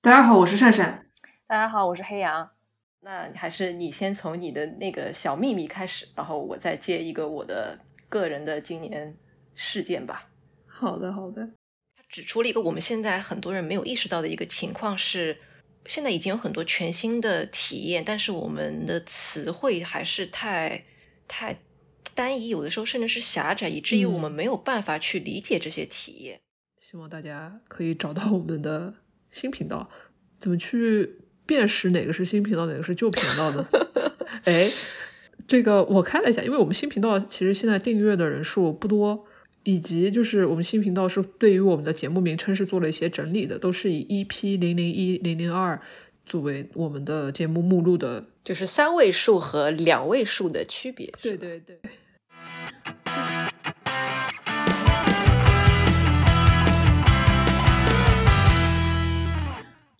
大家好，我是善善。大家好，我是黑羊。那还是你先从你的那个小秘密开始，然后我再接一个我的个人的今年事件吧。好的，好的。他指出了一个我们现在很多人没有意识到的一个情况是，现在已经有很多全新的体验，但是我们的词汇还是太太单一，有的时候甚至是狭窄，以至于我们没有办法去理解这些体验。希望大家可以找到我们的新频道，怎么去辨识哪个是新频道，哪个是旧频道呢？哎，这个我看了一下，因为我们新频道其实现在订阅的人数不多，以及就是我们新频道是对于我们的节目名称是做了一些整理的，都是以 EP 零零一零零二作为我们的节目目录的，就是三位数和两位数的区别。对对对。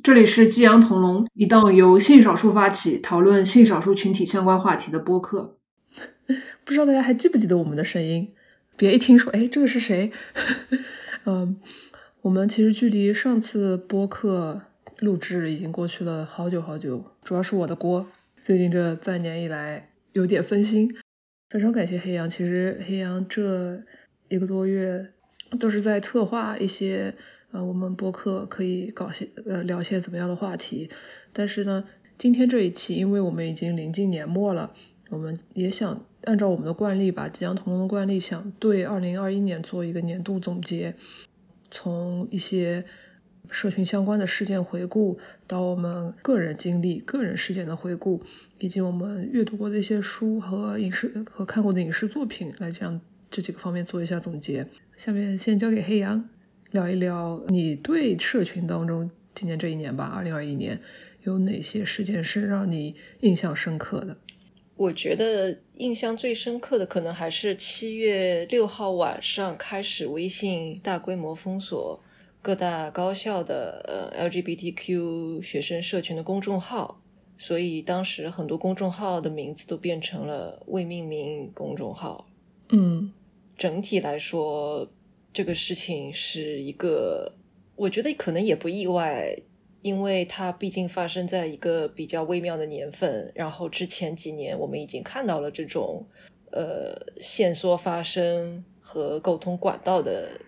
这里是激扬同龙，一档由性少数发起讨论性少数群体相关话题的播客。不知道大家还记不记得我们的声音？别一听说，哎，这个是谁？嗯，我们其实距离上次播客录制已经过去了好久好久，主要是我的锅。最近这半年以来有点分心，非常感谢黑羊。其实黑羊这一个多月都是在策划一些。呃，我们播客可以搞些呃聊些怎么样的话题，但是呢，今天这一期，因为我们已经临近年末了，我们也想按照我们的惯例吧，吉阳同龙的惯例，想对二零二一年做一个年度总结，从一些社群相关的事件回顾，到我们个人经历、个人事件的回顾，以及我们阅读过的一些书和影视和看过的影视作品，来这样这几个方面做一下总结。下面先交给黑羊。聊一聊你对社群当中今年这一年吧，二零二一年有哪些事件是让你印象深刻的？我觉得印象最深刻的可能还是七月六号晚上开始微信大规模封锁各大高校的呃 LGBTQ 学生社群的公众号，所以当时很多公众号的名字都变成了未命名公众号。嗯，整体来说。这个事情是一个，我觉得可能也不意外，因为它毕竟发生在一个比较微妙的年份。然后之前几年我们已经看到了这种呃线索发生和沟通管道的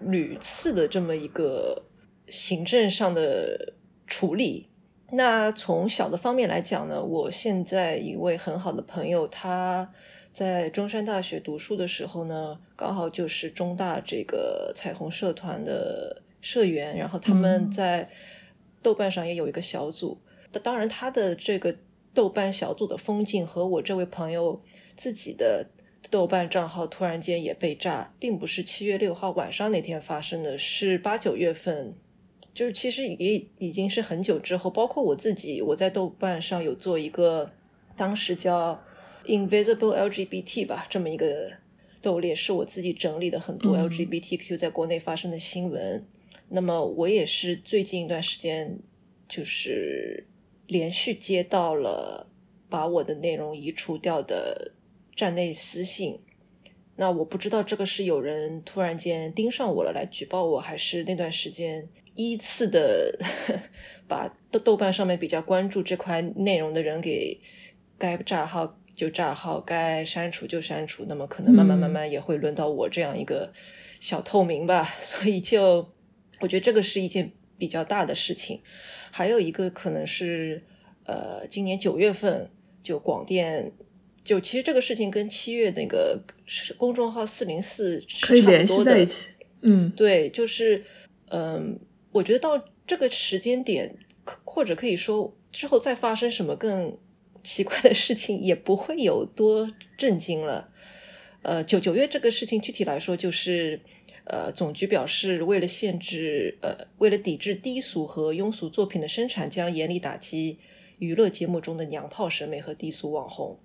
屡次的这么一个行政上的处理。那从小的方面来讲呢，我现在一位很好的朋友他。在中山大学读书的时候呢，刚好就是中大这个彩虹社团的社员，然后他们在豆瓣上也有一个小组。当然，他的这个豆瓣小组的风景和我这位朋友自己的豆瓣账号突然间也被炸，并不是七月六号晚上那天发生的，是八九月份，就是其实也已经是很久之后。包括我自己，我在豆瓣上有做一个，当时叫。Invisible LGBT 吧，这么一个斗列是我自己整理的很多 LGBTQ 在国内发生的新闻。那么我也是最近一段时间，就是连续接到了把我的内容移除掉的站内私信。那我不知道这个是有人突然间盯上我了来举报我，还是那段时间依次的 把豆豆瓣上面比较关注这块内容的人给该账号。就账号该删除就删除，那么可能慢慢慢慢也会轮到我这样一个小透明吧。所以就我觉得这个是一件比较大的事情。还有一个可能是呃今年九月份就广电就其实这个事情跟七月那个公众号四零四可以联系在一起。嗯，对，就是嗯，我觉得到这个时间点，或者可以说之后再发生什么更。奇怪的事情也不会有多震惊了。呃，九九月这个事情具体来说就是，呃，总局表示为了限制，呃，为了抵制低俗和庸俗作品的生产，将严厉打击娱乐节目中的娘炮审美和低俗网红。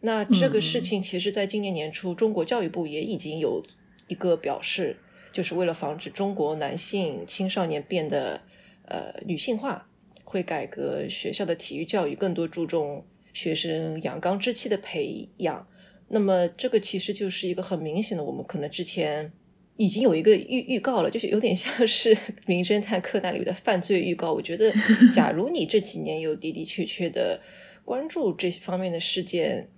那这个事情其实在今年年初，中国教育部也已经有一个表示，就是为了防止中国男性青少年变得呃女性化，会改革学校的体育教育，更多注重。学生阳刚之气的培养，那么这个其实就是一个很明显的，我们可能之前已经有一个预预告了，就是有点像是《名侦探柯南》里的犯罪预告。我觉得，假如你这几年有的的确确的关注这方面的事件，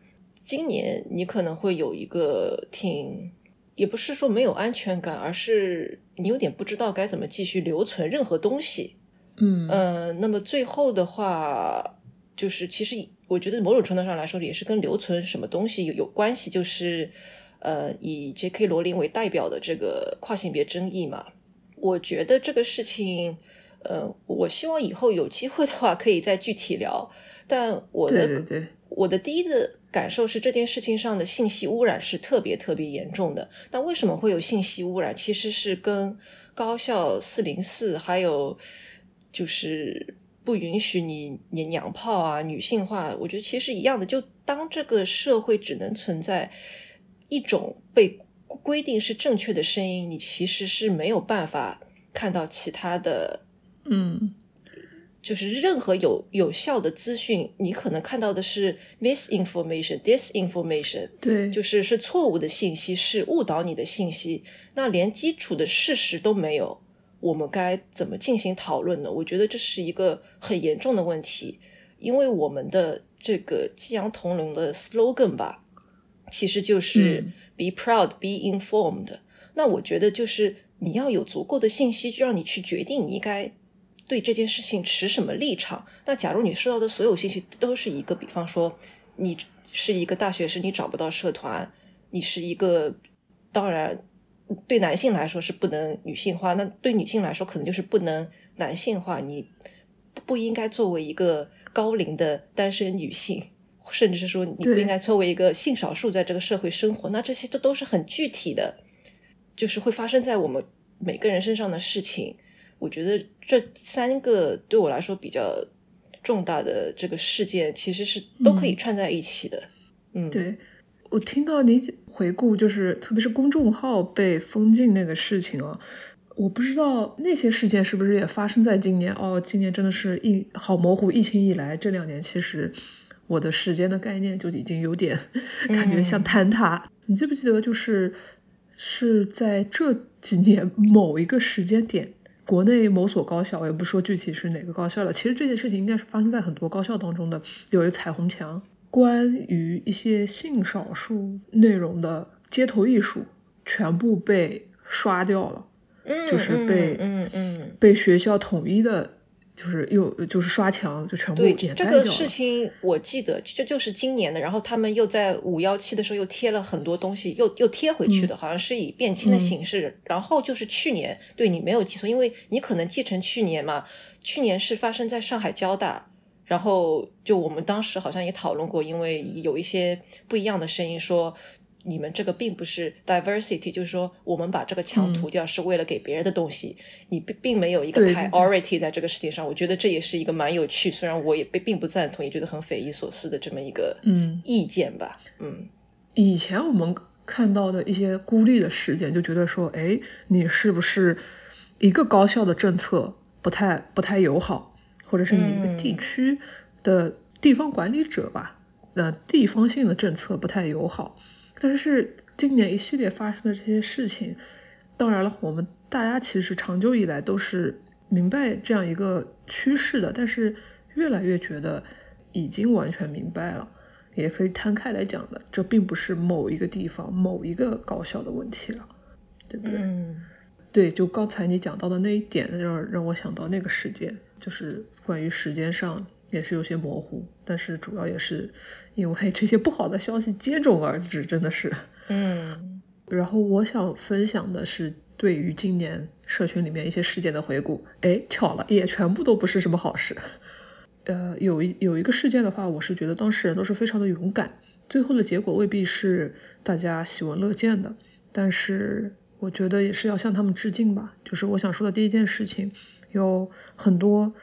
今年你可能会有一个挺，也不是说没有安全感，而是你有点不知道该怎么继续留存任何东西。嗯呃，那么最后的话，就是其实我觉得某种程度上来说，也是跟留存什么东西有有关系，就是呃，以 J.K. 罗琳为代表的这个跨性别争议嘛。我觉得这个事情，呃，我希望以后有机会的话可以再具体聊。但我的对对对我的第一个感受是这件事情上的信息污染是特别特别严重的。那为什么会有信息污染？其实是跟高校四零四还有就是不允许你你娘炮啊、女性化，我觉得其实一样的。就当这个社会只能存在一种被规定是正确的声音，你其实是没有办法看到其他的。嗯就是任何有有效的资讯，你可能看到的是 misinformation、disinformation，对，就是是错误的信息，是误导你的信息。那连基础的事实都没有，我们该怎么进行讨论呢？我觉得这是一个很严重的问题，因为我们的这个激昂同龄的 slogan 吧，其实就是嗯 be proud, be informed。那我觉得就是你要有足够的信息，就让你去决定你应该对这件事情持什么立场。那假如你收到的所有信息都是一个，比方说你是一个大学生，你找不到社团，你是一个，当然对男性来说是不能女性化，那对女性来说可能就是不能男性化，你不应该作为一个高龄的单身女性。甚至是说你不应该作为一个性少数在这个社会生活，那这些都都是很具体的，就是会发生在我们每个人身上的事情。我觉得这三个对我来说比较重大的这个事件，其实是都可以嗯串在一起的。嗯，对，我听到你回顾，就是特别是公众号被封禁那个事情啊，我不知道那些事件是不是也发生在今年哦。今年真的是疫好模糊，疫情以来这两年，其实我的时间的概念就已经有点 感觉像嗯坍塌。你记不记得，就是是在这几年某一个时间点。国内某所高校，我也不说具体是哪个高校了。其实这件事情应该是发生在很多高校当中的，有一个彩虹墙，关于一些性少数内容的街头艺术全部被刷掉了，嗯，就是被嗯嗯。被学校统一的，就是又就是刷墙，就全部对掩盖掉了。这个事情，我记得这就是今年的，然后他们又在五幺七的时候又贴了很多东西，又又贴回去的，嗯好像是以变迁的嗯形式。然后就是去年，对你没有记错，因为你可能记成去年嘛，去年是发生在上海交大，然后就我们当时好像也讨论过，因为有一些不一样的声音说。你们这个并不是 diversity，就是说我们把这个墙嗯涂掉是为了给别人的东西，你并并没有一个 priority 在这个事情上。我觉得这也是一个蛮有趣，虽然我也并并不赞同，也觉得很匪夷所思的这么一个嗯意见吧。嗯以前我们看到的一些孤立的事件，就觉得说，哎，你是不是一个高校的政策不太不太友好，或者是你一个地嗯区的地方管理者吧，那地方性的政策不太友好。但是今年一系列发生的这些事情，当然了，我们大家其实长久以来都是明白这样一个趋势的，但是越来越觉得已经完全明白了。也可以摊开来讲的，这并不是某一个地方、某一个高校的问题了，对不对？嗯对，就刚才你讲到的那一点，让让我想到那个事件，就是关于时间上也是有些模糊，但是主要也是因为这些不好的消息接踵而至，真的是。嗯 然后我想分享的是对于今年社群里面一些事件的回顾，哎，巧了，也全部都不是什么好事。呃，有一有一个事件的话，我是觉得当事人都是非常的勇敢，最后的结果未必是大家喜闻乐见的，但是我觉得也是要向他们致敬吧。就是我想说的第一件事情，有很多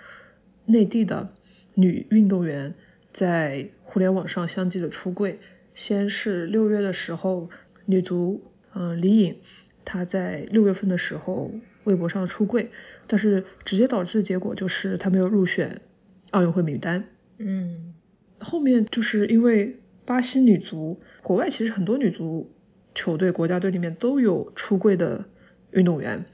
内地的女运动员在互联网上相继的出柜，先是六月的时候，女足嗯、呃李颖她在六月份的时候微博上出柜，但是直接导致的结果就是她没有入选奥运会名单。嗯后面就是因为巴西女足，国外其实很多女足球队、国家队里面都有出柜的运动员。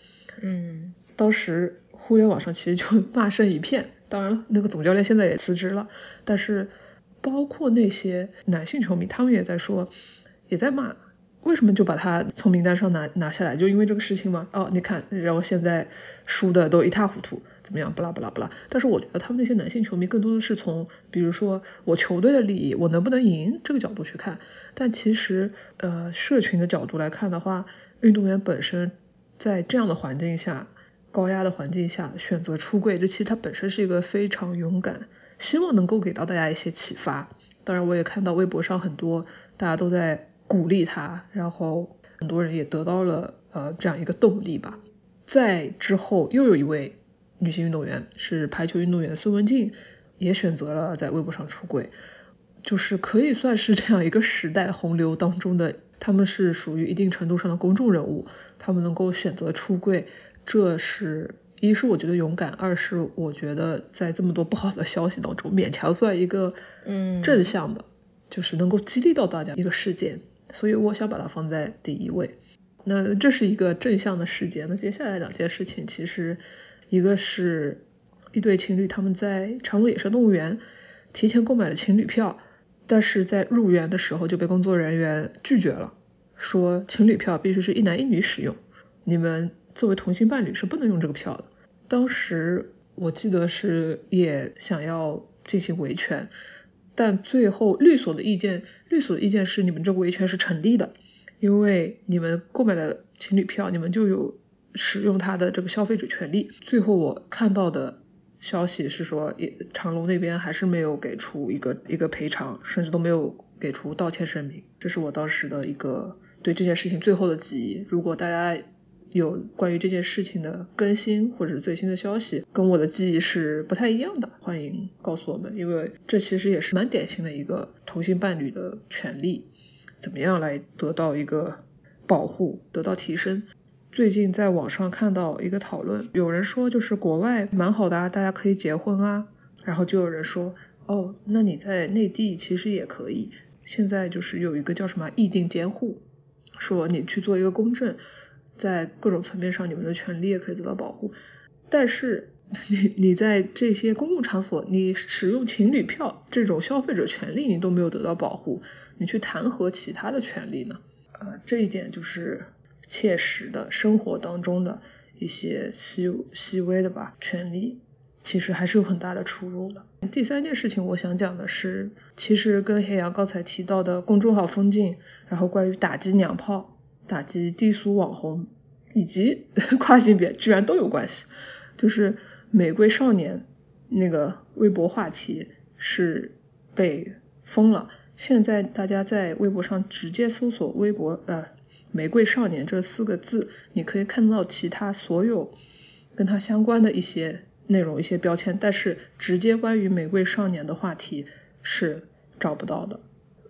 嗯，当时互联网上其实就骂声一片。当然了，那个总教练现在也辞职了，但是包括那些男性球迷，他们也在说，也在骂。为什么就把他从名单上拿拿下来？就因为这个事情吗？哦，你看，然后现在输的都一塌糊涂，怎么样？不啦不啦不啦。但是我觉得他们那些男性球迷更多的是从，比如说我球队的利益，我能不能赢这个角度去看。但其实，呃，社群的角度来看的话，运动员本身在这样的环境下，高压的环境下选择出柜，这其实他本身是一个非常勇敢，希望能够给到大家一些启发。当然，我也看到微博上很多大家都在。鼓励他，然后很多人也得到了呃这样一个动力吧。在之后又有一位女性运动员是排球运动员孙文静，也选择了在微博上出柜，就是可以算是这样一个时代洪流当中的，他们是属于一定程度上的公众人物，他们能够选择出柜，这是一是我觉得勇敢，二是我觉得在这么多不好的消息当中，勉强算一个嗯正向的，就是能够激励到大家一个事件。所以我想把它放在第一位。那这是一个正向的事件。那接下来两件事情，其实一个是一对情侣他们在长隆野生动物园提前购买了情侣票，但是在入园的时候就被工作人员拒绝了，说情侣票必须是一男一女使用，你们作为同性伴侣是不能用这个票的。当时我记得是也想要进行维权。但最后律所的意见，律所的意见是你们这个维权是成立的，因为你们购买了情侣票，你们就有使用他的这个消费者权利。最后我看到的消息是说，也长隆那边还是没有给出一个一个赔偿，甚至都没有给出道歉声明。这是我当时的一个对这件事情最后的记忆。如果大家。有关于这件事情的更新或者是最新的消息，跟我的记忆是不太一样的，欢迎告诉我们，因为这其实也是蛮典型的一个同性伴侣的权利，怎么样来得到一个保护，得到提升。最近在网上看到一个讨论，有人说就是国外蛮好的啊，大家可以结婚啊，然后就有人说，哦，那你在内地其实也可以，现在就是有一个叫什么议定监护，说你去做一个公证。在各种层面上，你们的权利也可以得到保护，但是你你在这些公共场所，你使用情侣票这种消费者权利，你都没有得到保护，你去谈何其他的权利呢？呃，这一点就是切实的生活当中的一些细细微的吧，权利其实还是有很大的出入的。第三件事情，我想讲的是，其实跟黑羊刚才提到的公众号封禁，然后关于打击娘炮。打击低俗网红以及 跨性别居然都有关系，就是玫瑰少年那个微博话题是被封了，现在大家在微博上直接搜索微博呃玫瑰少年这四个字，你可以看到其他所有跟他相关的一些内容一些标签，但是直接关于玫瑰少年的话题是找不到的。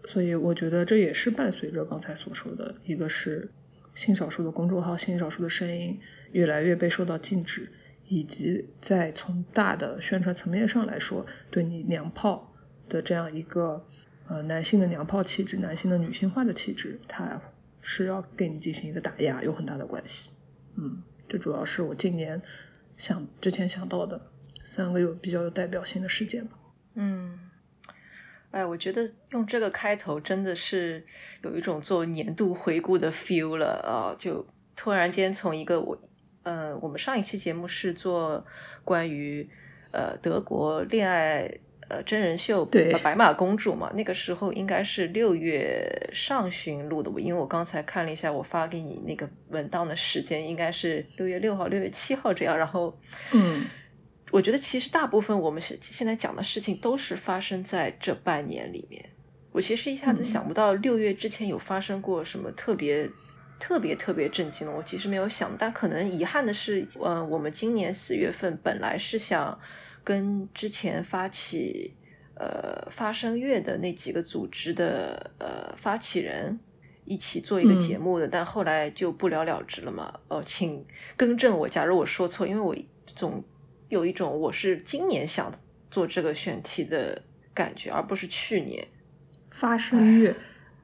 所以我觉得这也是伴随着刚才所说的，一个是性少数的公众号、性少数的声音越来越被受到禁止，以及在从大的宣传层面上来说，对你娘炮的这样一个呃男性的娘炮气质、男性的女性化的气质，它是要给你进行一个打压，有很大的关系。嗯，这主要是我今年想之前想到的三个有比较有代表性的事件吧。嗯。哎，我觉得用这个开头真的是有一种做年度回顾的 feel 了啊！就突然间从一个我，呃，我们上一期节目是做关于呃德国恋爱呃真人秀对白马公主嘛，那个时候应该是六月上旬录的，因为我刚才看了一下我发给你那个文档的时间，应该是六月六号、六月七号这样，然后嗯。我觉得其实大部分我们现现在讲的事情都是发生在这半年里面。我其实一下子想不到六月之前有发生过什么特别特别特别震惊的，我其实没有想。但可能遗憾的是，嗯，我们今年四月份本来是想跟之前发起呃发声月的那几个组织的呃发起人一起做一个节目的，但后来就不了了之了嘛。哦，请更正我，假如我说错，因为我总。有一种我是今年想做这个选题的感觉，而不是去年发声月。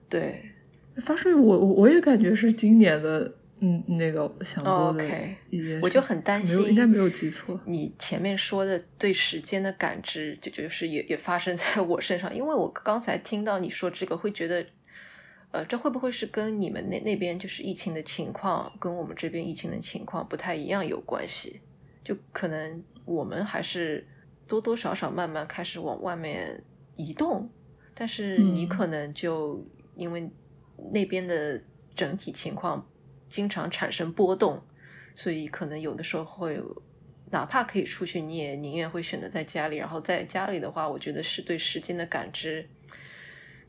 对，发声月我我也感觉是今年的嗯那个想做的一件事。我就很担心，应该没有记错。你前面说的对时间的感知，就就是也也发生在我身上，因为我刚才听到你说这个，会觉得，呃，这会不会是跟你们那那边就是疫情的情况，跟我们这边疫情的情况不太一样有关系？就可能我们还是多多少少慢慢开始往外面移动，但是你可能就因为那边的整体情况。经常产生波动，所以可能有的时候会，哪怕可以出去，你也宁愿会选择在家里。然后在家里的话，我觉得是对时间的感知，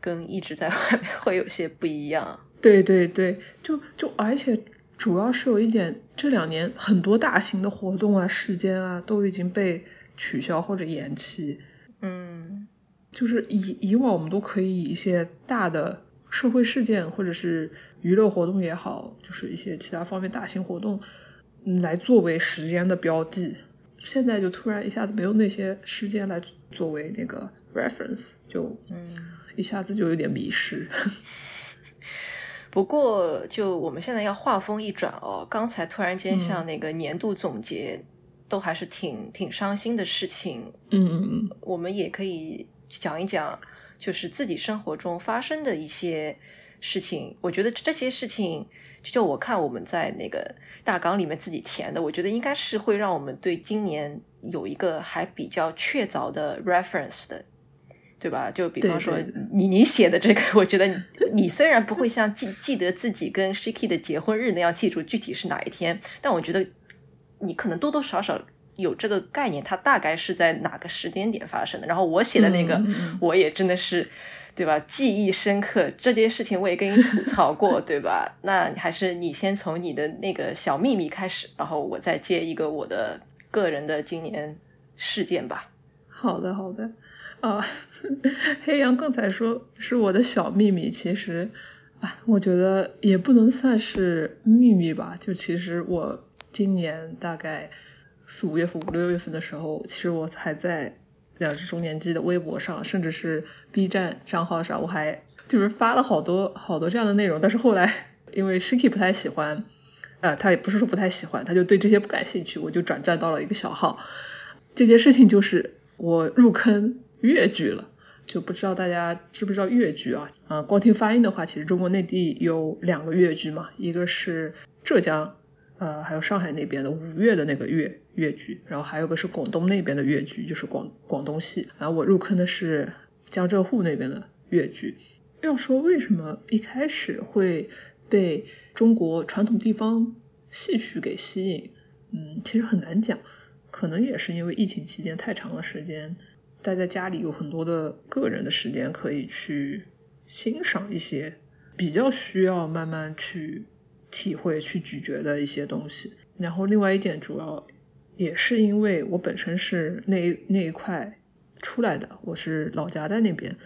跟一直在外面 会有些不一样。对对对，就就而且主要是有一点，这两年很多大型的活动啊、时间啊都已经被取消或者延期。嗯，就是以以往我们都可以以一些大的。社会事件或者是娱乐活动也好，就是一些其他方面大型活动，来作为时间的标记。现在就突然一下子没有那些时间来作为那个 reference，就嗯，一下子就有点迷失。不过就我们现在要话锋一转哦，刚才突然间像那个年度总结，都还是挺挺伤心的事情。嗯嗯嗯，我们也可以讲一讲。就是自己生活中发生的一些事情，我觉得这些事情，就我看我们在那个大纲里面自己填的，我觉得应该是会让我们对今年有一个还比较确凿的 reference 的，对吧？就比方说你你写的这个，我觉得你你虽然不会像记记得自己跟 Shiki 的结婚日那样记住具体是哪一天，但我觉得你可能多多少少。有这个概念，它大概是在哪个时间点发生的？然后我写的那个，我也真的是，对吧？记忆深刻，这件事情我也跟你吐槽过，对吧？那还是你先从你的那个小秘密开始，然后我再接一个我的个人的今年事件吧。好的，好的。啊，黑羊刚才说是我的小秘密，其实啊，我觉得也不能算是秘密吧。就其实我今年大概。四五月份、五六月份的时候，其实我还在两只中年鸡的微博上，甚至是 B 站账号上，我还就是发了好多好多这样的内容。但是后来因为 Shiki 不太喜欢，呃，他也不是说不太喜欢，他就对这些不感兴趣，我就转战到了一个小号。这件事情就是我入坑粤剧了，就不知道大家知不知道粤剧啊？啊，光听发音的话，其实中国内地有两个粤剧嘛，一个是浙江。呃，还有上海那边的五月的那个粤粤剧，然后还有个是广东那边的粤剧，就是广广东戏。然后我入坑的是江浙沪那边的粤剧。要说为什么一开始会被中国传统地方戏曲给吸引，嗯，其实很难讲，可能也是因为疫情期间太长的时间待在家里，有很多的个人的时间可以去欣赏一些比较需要慢慢去。体会去咀嚼的一些东西，然后另外一点主要也是因为我本身是那那一块出来的，我是老家在那边，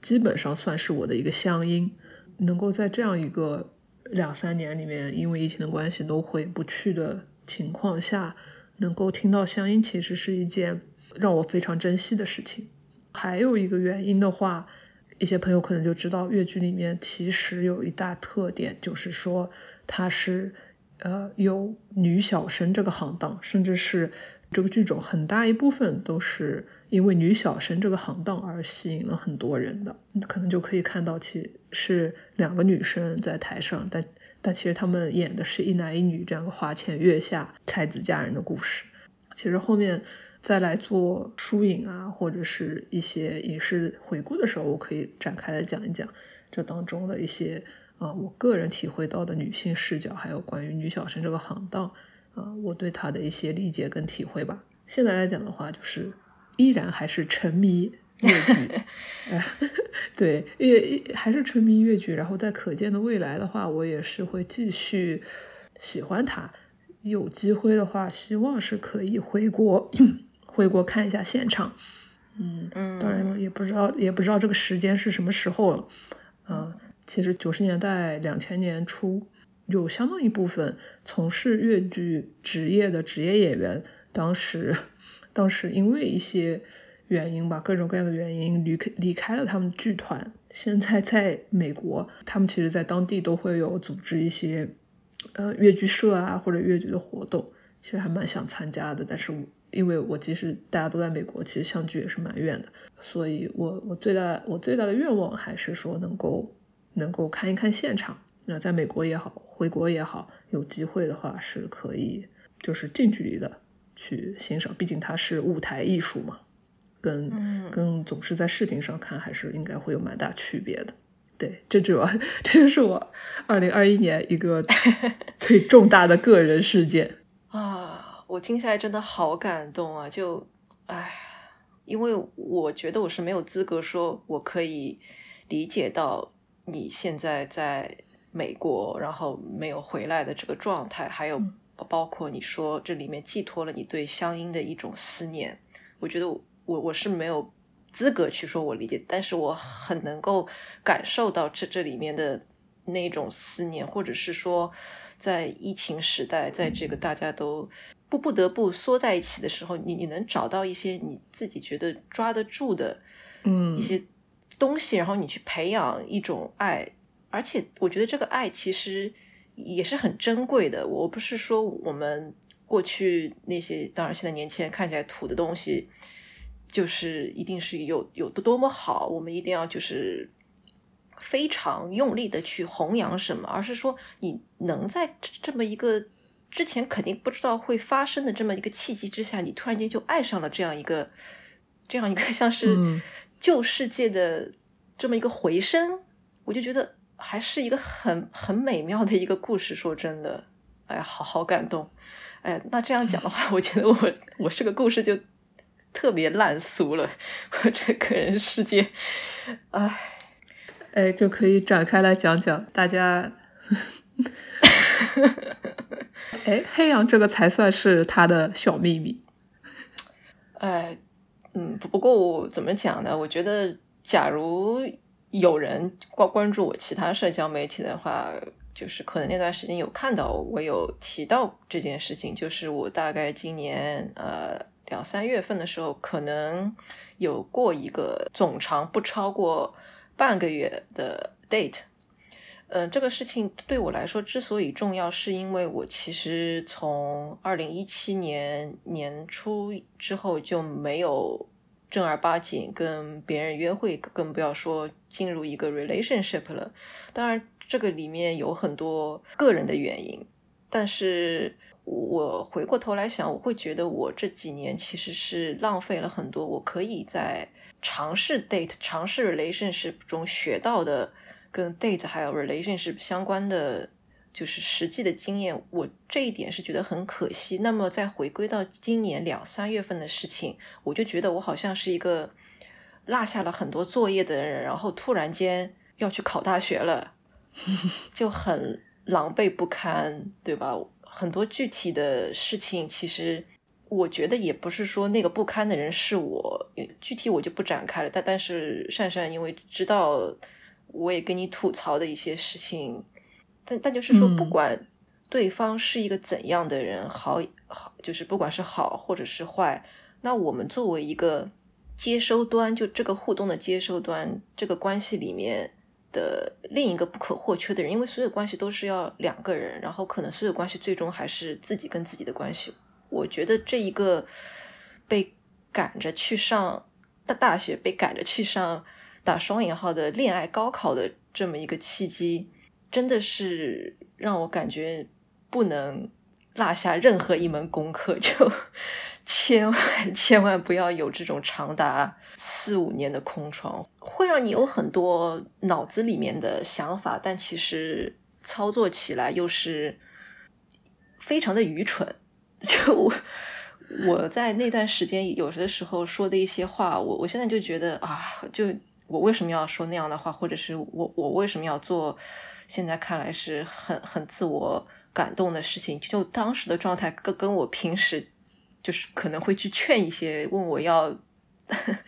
基本上算是我的一个乡音，能够在这样一个两三年里面，因为疫情的关系都回不去的情况下，能够听到乡音，其实是一件让我非常珍惜的事情。还有一个原因的话。一些朋友可能就知道，越剧里面其实有一大特点，就是说它是呃有女小生这个行当，甚至是这个剧种很大一部分都是因为女小生这个行当而吸引了很多人的。可能就可以看到，其是两个女生在台上，但但其实他们演的是一男一女这样花前月下才子佳人的故事。其实后面。再来做书影啊，或者是一些影视回顾的时候，我可以展开来讲一讲这当中的一些啊，我个人体会到的女性视角，还有关于女小生这个行当啊，我对她的一些理解跟体会吧。现在来讲的话，就是依然还是沉迷越剧 对，也还是沉迷越剧。然后在可见的未来的话，我也是会继续喜欢它。有机会的话，希望是可以回国。回国看一下现场，嗯，当然了，也不知道也不知道这个时间是什么时候了，嗯，其实九十年代两千年初，有相当一部分从事粤剧职业的职业演员，当时当时因为一些原因吧，各种各样的原因离开离开了他们剧团，现在在美国，他们其实在当地都会有组织一些呃越剧社啊或者越剧的活动，其实还蛮想参加的。但是因为我即使大家都在美国，其实相距也是蛮远的，所以我我最大我最大的愿望还是说能够能够看一看现场。那在美国也好，回国也好，有机会的话是可以就是近距离的去欣赏，毕竟它是舞台艺术嘛，跟跟总是在视频上看还是应该会有蛮大区别的。对，这主要 这就是我二零二一年一个 最重大的个人事件啊！我听下来真的好感动啊！就唉，因为我觉得我是没有资格说我可以理解到你现在在美国，然后没有回来的这个状态，还有包括你说这里面寄托了你对乡音的一种思念，我觉得我我是没有。资格去说我理解，但是我很能够感受到这这里面的那种思念，或者是说，在疫情时代，在这个大家都不不得不缩在一起的时候，你你能找到一些你自己觉得抓得住的，嗯，一些东西，然后你去培养一种爱，而且我觉得这个爱其实也是很珍贵的。我不是说我们过去那些，当然现在年轻人看起来土的东西。就是一定是有有多多么好，我们一定要就是非常用力的去弘扬什么，而是说你能在这么一个之前肯定不知道会发生的这么一个契机之下，你突然间就爱上了这样一个这样一个像是旧世界的这么一个回声，我就觉得还是一个很很美妙的一个故事。说真的，哎，好好感动。哎，那这样讲的话，我觉得我我这个故事就。特别烂俗了，我这个人世界，唉，哎，就可以展开来讲讲，大家，哎，黑羊这个才算是他的小秘密，哎，嗯，不过我怎么讲呢？我觉得，假如有人关关注我其他社交媒体的话，就是可能那段时间有看到我有提到这件事情，就是我大概今年呃。两三月份的时候，可能有过一个总长不超过半个月的 date。嗯，这个事情对我来说之所以重要，是因为我其实从二零一七年年初之后就没有正儿八经跟别人约会，更不要说进入一个 relationship 了。当然，这个里面有很多个人的原因，但是。我回过头来想，我会觉得我这几年其实是浪费了很多我可以在尝试 date、尝试 relationship 中学到的跟 date 还有 relationship 相关的，就是实际的经验。我这一点是觉得很可惜。那么再回归到今年两三月份的事情，我就觉得我好像是一个落下了很多作业的人，然后突然间要去考大学了，就很狼狈不堪，对吧？很多具体的事情，其实我觉得也不是说那个不堪的人是我，具体我就不展开了。但但是善善因为知道我也跟你吐槽的一些事情，但但就是说，不管对方是一个怎样的人，好好就是不管是好或者是坏，那我们作为一个接收端，就这个互动的接收端，这个关系里面。的另一个不可或缺的人，因为所有关系都是要两个人，然后可能所有关系最终还是自己跟自己的关系。我觉得这一个被赶着去上大大学，被赶着去上打双引号的恋爱高考的这么一个契机，真的是让我感觉不能落下任何一门功课，就千万千万不要有这种长达。四五年的空窗会让你有很多脑子里面的想法，但其实操作起来又是非常的愚蠢。就我在那段时间有的时候说的一些话，我我现在就觉得啊，就我为什么要说那样的话，或者是我我为什么要做现在看来是很很自我感动的事情？就当时的状态跟跟我平时就是可能会去劝一些问我要。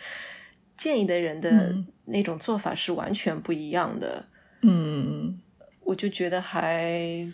建议的人的那种做法是完全不一样的，嗯，我就觉得还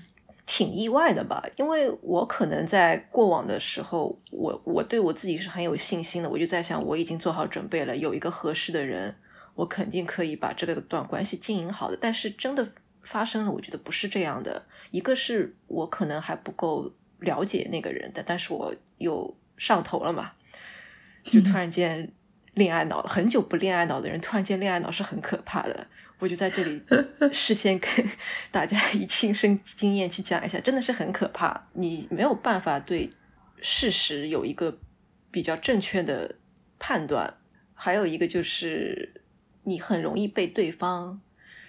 挺意外的吧，因为我可能在过往的时候，我我对我自己是很有信心的，我就在想我已经做好准备了，有一个合适的人，我肯定可以把这个段关系经营好的。但是真的发生了，我觉得不是这样的。一个是我可能还不够了解那个人的，但是我又上头了嘛，就突然间恋爱脑了。很久不恋爱脑的人，突然间恋爱脑是很可怕的。我就在这里 事先跟 大家以亲身经验去讲一下，真的是很可怕。你没有办法对事实有一个比较正确的判断，还有一个就是你很容易被对方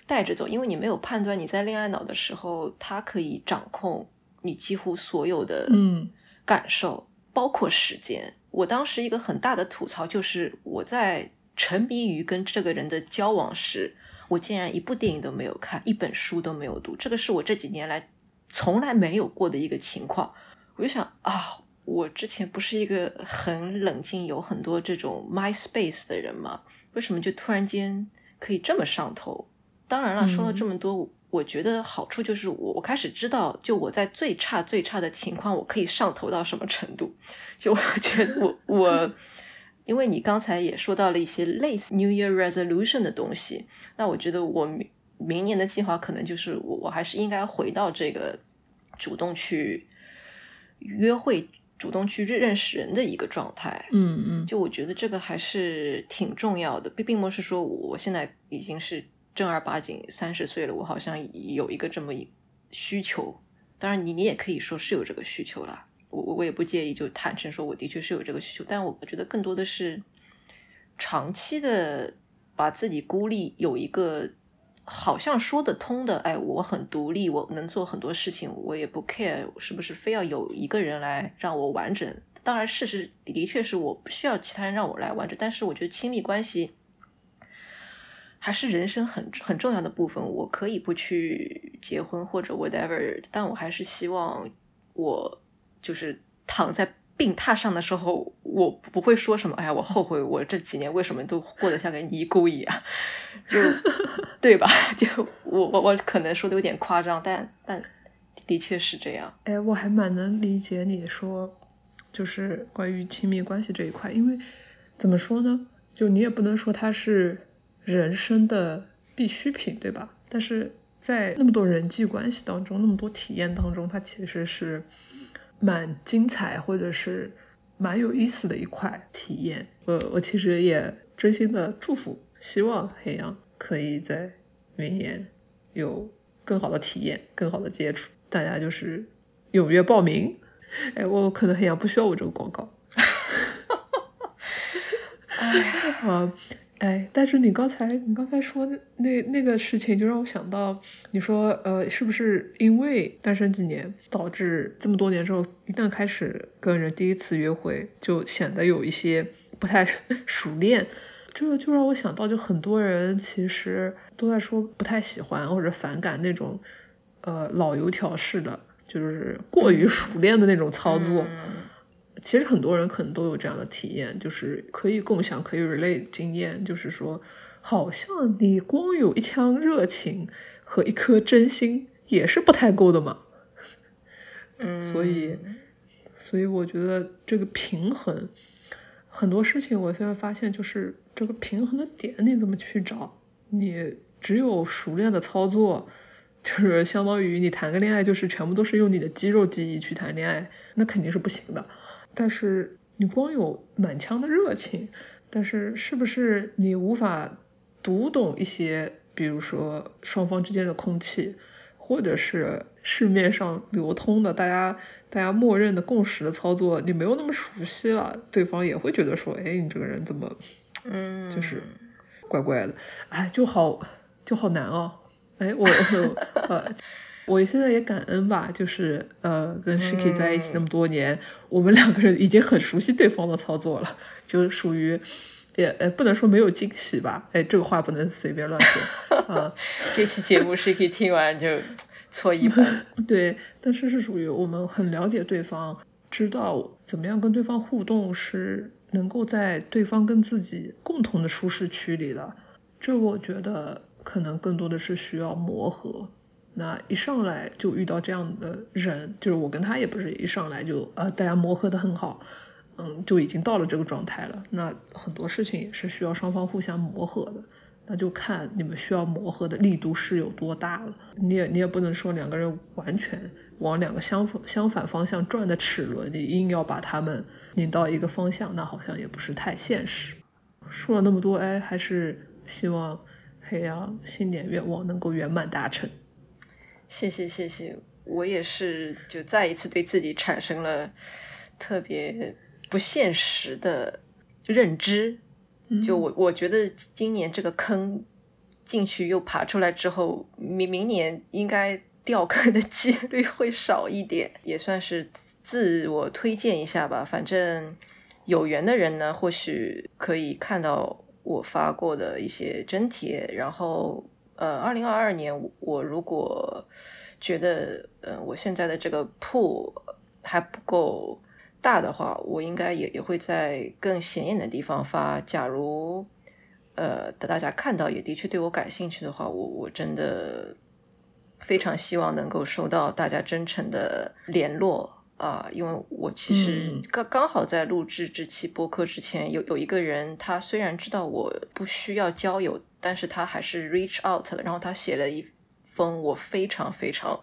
带着走，因为你没有判断。你在恋爱脑的时候，他可以掌控你几乎所有的嗯感受，包括时间。我当时一个很大的吐槽就是我在沉迷于跟这个人的交往时。我竟然一部电影都没有看，一本书都没有读，这个是我这几年来从来没有过的一个情况。我就想啊，我之前不是一个很冷静、有很多这种 my space 的人吗？为什么就突然间可以这么上头？当然了，说了这么多，我觉得好处就是我我开始知道，就我在最差最差的情况，我可以上头到什么程度。就我觉得我我。因为你刚才也说到了一些类似 New Year Resolution 的东西，那我觉得我明明年的计划可能就是我我还是应该回到这个主动去约会、主动去认认识人的一个状态。嗯嗯，就我觉得这个还是挺重要的，并并不是说我现在已经是正儿八经三十岁了，我好像有一个这么一需求。当然，你你也可以说是有这个需求了。我我我也不介意，就坦诚说，我的确是有这个需求，但我觉得更多的是长期的把自己孤立，有一个好像说得通的，哎，我很独立，我能做很多事情，我也不 care 是不是非要有一个人来让我完整。当然，事实的确是我不需要其他人让我来完整，但是我觉得亲密关系还是人生很很重要的部分。我可以不去结婚或者 whatever，但我还是希望我。就是躺在病榻上的时候，我不会说什么，哎呀，我后悔我这几年为什么都过得像个尼姑一样，就 对吧？就我我我可能说的有点夸张，但但的确是这样。哎，我还蛮能理解你说，就是关于亲密关系这一块，因为怎么说呢？就你也不能说它是人生的必需品，对吧？但是在那么多人际关系当中，那么多体验当中，它其实是。蛮精彩，或者是蛮有意思的一块体验。我我其实也真心的祝福，希望黑羊可以在明年有更好的体验，更好的接触。大家就是踊跃报名。哎，我可能黑羊不需要我这个广告。哎，哎，但是你刚才你刚才说那那个事情，就让我想到，你说呃，是不是因为单身几年，导致这么多年之后，一旦开始跟人第一次约会，就显得有一些不太 熟练？这个就让我想到，就很多人其实都在说不太喜欢或者反感那种呃老油条式的，就是过于熟练的那种操作。其实很多人可能都有这样的体验，就是可以共享，可以 relate 经验，就是说，好像你光有一腔热情和一颗真心也是不太够的嘛。嗯。所以，所以我觉得这个平衡，很多事情我现在发现就是这个平衡的点你怎么去找？你只有熟练的操作，就是相当于你谈个恋爱就是全部都是用你的肌肉记忆去谈恋爱，那肯定是不行的。但是你光有满腔的热情，但是是不是你无法读懂一些，比如说双方之间的空气，或者是市面上流通的大家大家默认的共识的操作，你没有那么熟悉了，对方也会觉得说，哎，你这个人怎么，嗯，就是怪怪的，哎，就好就好难哦，哎，我 呃。我现在也感恩吧，就是呃跟 Shiki 在一起那么多年，我们两个人已经很熟悉对方的操作了，就属于也呃不能说没有惊喜吧，哎这个话不能随便乱说啊。这期节目 Shiki 听完就搓衣板。对，但是是属于我们很了解对方，知道怎么样跟对方互动是能够在对方跟自己共同的舒适区里的，这我觉得可能更多的是需要磨合。那一上来就遇到这样的人，就是我跟他也不是一上来就呃大家磨合的很好，嗯，就已经到了这个状态了。那很多事情也是需要双方互相磨合的，那就看你们需要磨合的力度是有多大了。你也你也不能说两个人完全往两个相反相反方向转的齿轮，你硬要把他们拧到一个方向，那好像也不是太现实。说了那么多，哎，还是希望黑羊新年愿望能够圆满达成。谢谢谢谢，我也是就再一次对自己产生了特别。不现实的认知，就我我觉得今年这个坑进去又爬出来之后，明明年应该掉坑的几率会少一点，也算是自我推荐一下吧。反正有缘的人呢，或许可以看到我发过的一些真帖。然后呃，二零二二年我如果觉得呃我现在的这个铺还不够。大的话，我应该也也会在更显眼的地方发。假如呃，大家看到也的确对我感兴趣的话，我我真的非常希望能够收到大家真诚的联络啊，因为我其实刚刚好在录制这期播客之前，有有一个人，他虽然知道我不需要交友，但是他还是 reach out 了，然后他写了一封我非常非常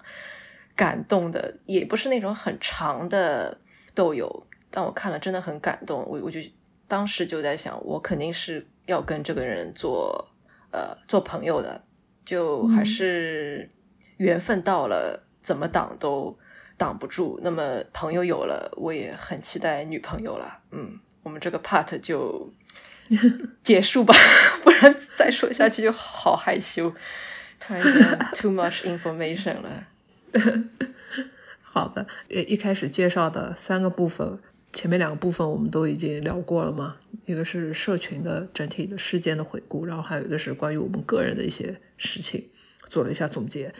感动的，也不是那种很长的。豆友，但我看了真的很感动，我我就当时就在想，我肯定是要跟这个人做呃做朋友的，就还是缘分到了，怎么挡都挡不住。那么朋友有了，我也很期待女朋友了。嗯，我们这个 part 就 结束吧，不然再说下去就好害羞，突然间 too much information 了。好的，一一开始介绍的三个部分，前面两个部分我们都已经聊过了嘛，一个是社群的整体的事件的回顾，然后还有一个是关于我们个人的一些事情，做了一下总结。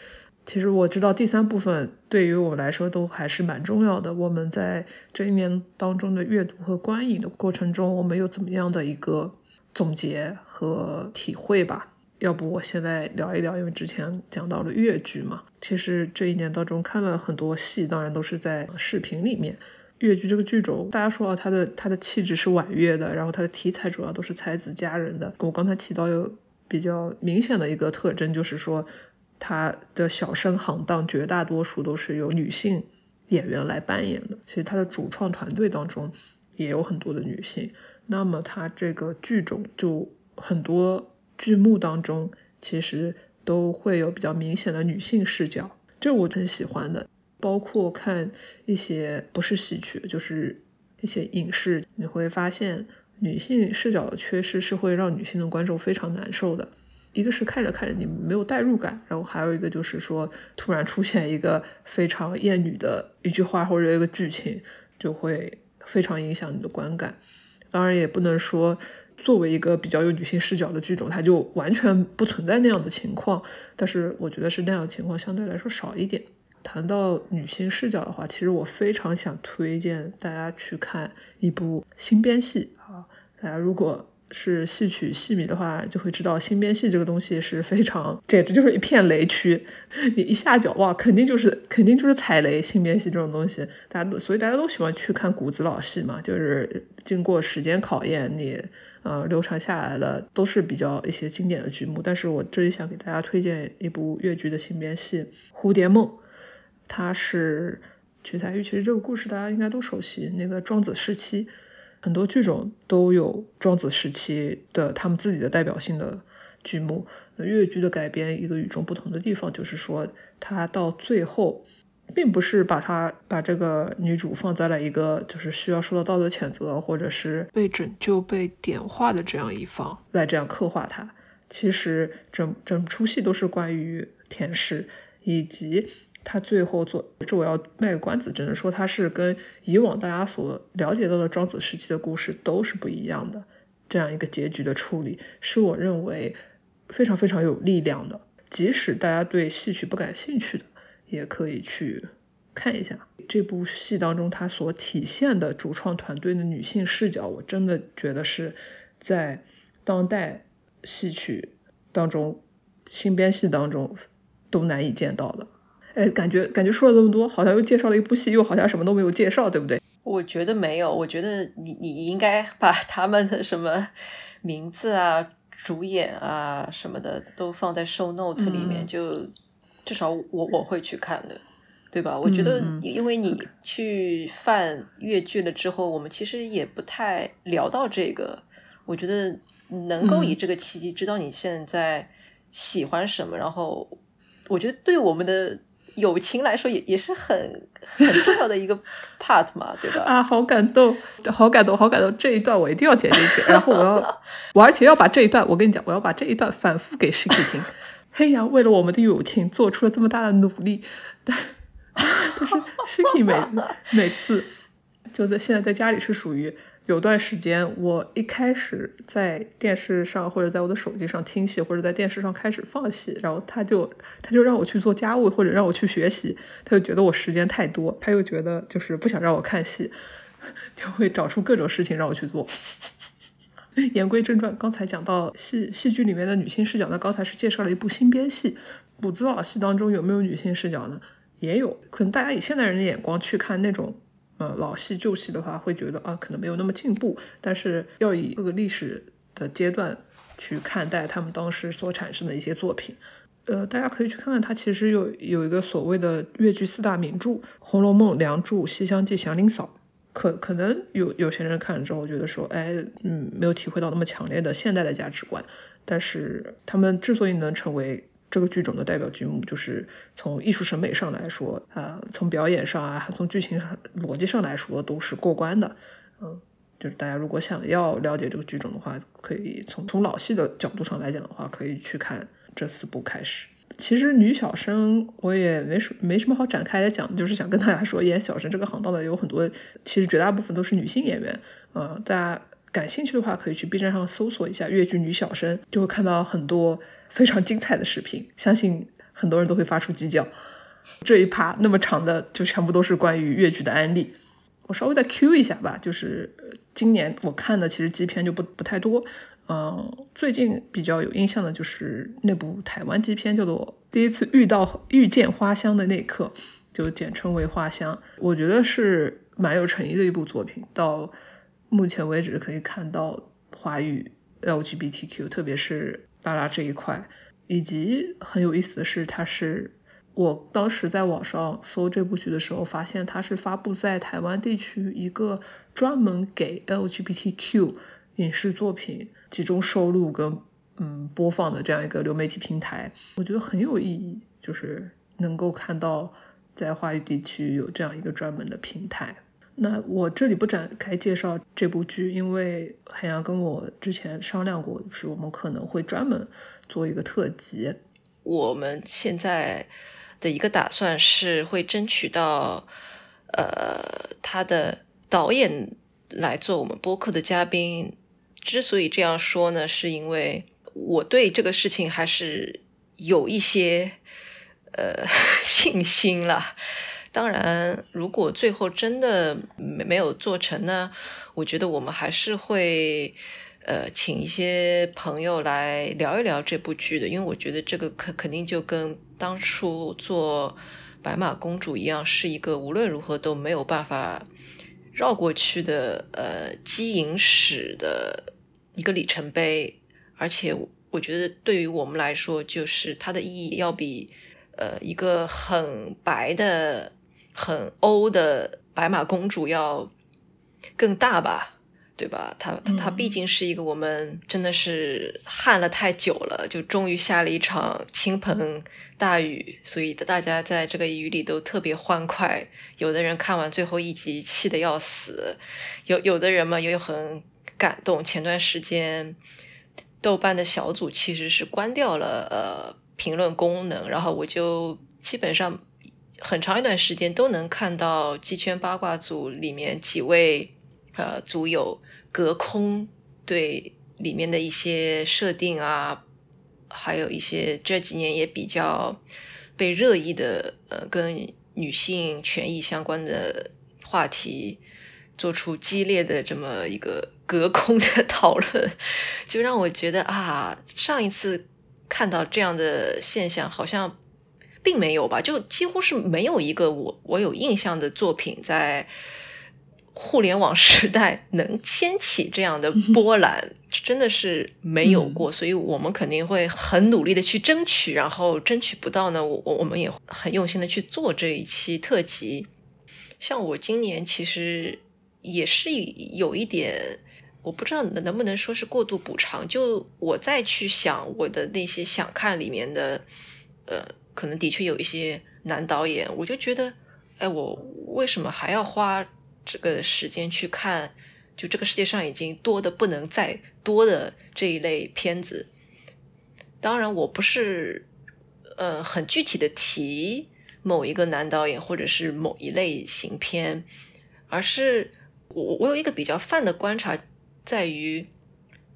其实我知道第三部分对于我来说都还是蛮重要的，我们在这一年当中的阅读和观影的过程中，我们有怎么样的一个总结和体会吧？要不我现在聊一聊，因为之前讲到了粤剧嘛，其实这一年当中看了很多戏，当然都是在视频里面。粤剧这个剧种，大家说啊，它的它的气质是婉约的，然后它的题材主要都是才子佳人的。我刚才提到有比较明显的一个特征，就是说他的小生行当绝大多数都是由女性演员来扮演的。其实他的主创团队当中也有很多的女性，那么他这个剧种就很多。剧目当中其实都会有比较明显的女性视角，这我很喜欢的。包括看一些不是戏曲，就是一些影视，你会发现女性视角的缺失是会让女性的观众非常难受的。一个是看着看着你没有代入感，然后还有一个就是说突然出现一个非常艳女的一句话或者一个剧情，就会非常影响你的观感。当然也不能说。作为一个比较有女性视角的剧种，它就完全不存在那样的情况。但是我觉得是那样的情况相对来说少一点。谈到女性视角的话，其实我非常想推荐大家去看一部新编戏啊。大家如果是戏曲戏迷的话，就会知道新编戏这个东西是非常，简直就是一片雷区。你一下脚哇，肯定就是肯定就是踩雷。新编戏这种东西，大家都所以大家都喜欢去看古子老戏嘛，就是经过时间考验，你呃流传下来的都是比较一些经典的剧目。但是我这里想给大家推荐一部越剧的新编戏《蝴蝶梦》，它是取材于其实这个故事大家应该都熟悉，那个庄子时期。很多剧种都有庄子时期的他们自己的代表性的剧目。那越剧的改编一个与众不同的地方，就是说它到最后，并不是把它把这个女主放在了一个就是需要受到道德谴责或者是被拯救、被点化的这样一方来这样刻画她。其实整整出戏都是关于田氏以及。他最后做，这我要卖个关子，只能说他是跟以往大家所了解到的庄子时期的故事都是不一样的。这样一个结局的处理，是我认为非常非常有力量的。即使大家对戏曲不感兴趣的，也可以去看一下这部戏当中他所体现的主创团队的女性视角，我真的觉得是在当代戏曲当中新编戏当中都难以见到的。哎，感觉感觉说了这么多，好像又介绍了一部戏，又好像什么都没有介绍，对不对？我觉得没有，我觉得你你应该把 他们的什么名字啊、主演啊什么的都放在 show note 里面，就至少我我会去看的，对吧？我觉得因为你去泛越剧了之后，我们其实也不太聊到这个。我觉得能够以这个契机知道你现在喜欢什么，然后我觉得对我们的。友情来说也也是很很重要的一个 part 嘛，对吧？啊，好感动，好感动，好感动！这一段我一定要剪进去，然后我要，我而且要把这一段，我跟你讲，我要把这一段反复给 Shiki 听。黑羊为了我们的友情做出了这么大的努力，但 但是 Shiki 每每次就在现在在家里是属于。有段时间，我一开始在电视上或者在我的手机上听戏，或者在电视上开始放戏，然后他就他就让我去做家务或者让我去学习，他就觉得我时间太多，他又觉得就是不想让我看戏，就会找出各种事情让我去做。言归正传，刚才讲到戏戏剧里面的女性视角，那刚才是介绍了一部新编戏，古兹老戏当中有没有女性视角呢？也有，可能大家以现代人的眼光去看那种。呃，老戏旧戏的话，会觉得啊，可能没有那么进步，但是要以各个历史的阶段去看待他们当时所产生的一些作品。呃，大家可以去看看，它其实有有一个所谓的粤剧四大名著，《红楼梦》《梁祝》《西厢记》《祥林嫂》。可可能有有些人看了之后觉得说，哎，嗯，没有体会到那么强烈的现代的价值观。但是他们之所以能成为这个剧种的代表剧目，就是从艺术审美上来说，啊，从表演上啊，从剧情逻辑上来说都是过关的。嗯，就是大家如果想要了解这个剧种的话，可以从从老戏的角度上来讲的话，可以去看这四部开始。其实女小生我也没什没什么好展开来讲，就是想跟大家说，演小生这个行当的有很多，其实绝大部分都是女性演员。嗯，大家感兴趣的话，可以去 B 站上搜索一下越剧女小生，就会看到很多。非常精彩的视频，相信很多人都会发出鸡叫。这一趴那么长的，就全部都是关于越剧的案例。我稍微再 Q 一下吧，就是今年我看的其实基片就不不太多。嗯，最近比较有印象的就是那部台湾基片，叫做《第一次遇到遇见花香的那一刻》，就简称为花香。我觉得是蛮有诚意的一部作品。到目前为止可以看到华语 LGBTQ，特别是。拉拉这一块，以及很有意思的是，它是我当时在网上搜这部剧的时候，发现它是发布在台湾地区一个专门给 LGBTQ 影视作品集中收录跟嗯播放的这样一个流媒体平台，我觉得很有意义，就是能够看到在华语地区有这样一个专门的平台。那我这里不展开介绍这部剧，因为海洋跟我之前商量过，就是我们可能会专门做一个特辑。我们现在的一个打算是会争取到，呃，他的导演来做我们播客的嘉宾。之所以这样说呢，是因为我对这个事情还是有一些呃 信心了。当然，如果最后真的没没有做成呢，我觉得我们还是会呃请一些朋友来聊一聊这部剧的，因为我觉得这个肯肯定就跟当初做白马公主一样，是一个无论如何都没有办法绕过去的呃基因史的一个里程碑，而且我觉得对于我们来说，就是它的意义要比呃一个很白的。很欧的白马公主要更大吧，对吧？她她毕竟是一个我们真的是旱了太久了，就终于下了一场倾盆大雨，所以大家在这个雨里都特别欢快。有的人看完最后一集气得要死，有有的人嘛也很感动。前段时间豆瓣的小组其实是关掉了呃评论功能，然后我就基本上。很长一段时间都能看到鸡圈八卦组里面几位呃组友隔空对里面的一些设定啊，还有一些这几年也比较被热议的呃跟女性权益相关的话题做出激烈的这么一个隔空的讨论，就让我觉得啊，上一次看到这样的现象好像。并没有吧，就几乎是没有一个我我有印象的作品在互联网时代能掀起这样的波澜，真的是没有过，所以我们肯定会很努力的去争取，然后争取不到呢，我我们也很用心的去做这一期特辑。像我今年其实也是有一点，我不知道能能不能说是过度补偿，就我再去想我的那些想看里面的，呃，可能的确有一些男导演，我就觉得，哎，我为什么还要花？这个时间去看，就这个世界上已经多的不能再多的这一类片子。当然，我不是呃很具体的提某一个男导演或者是某一类型片，而是我我有一个比较泛的观察，在于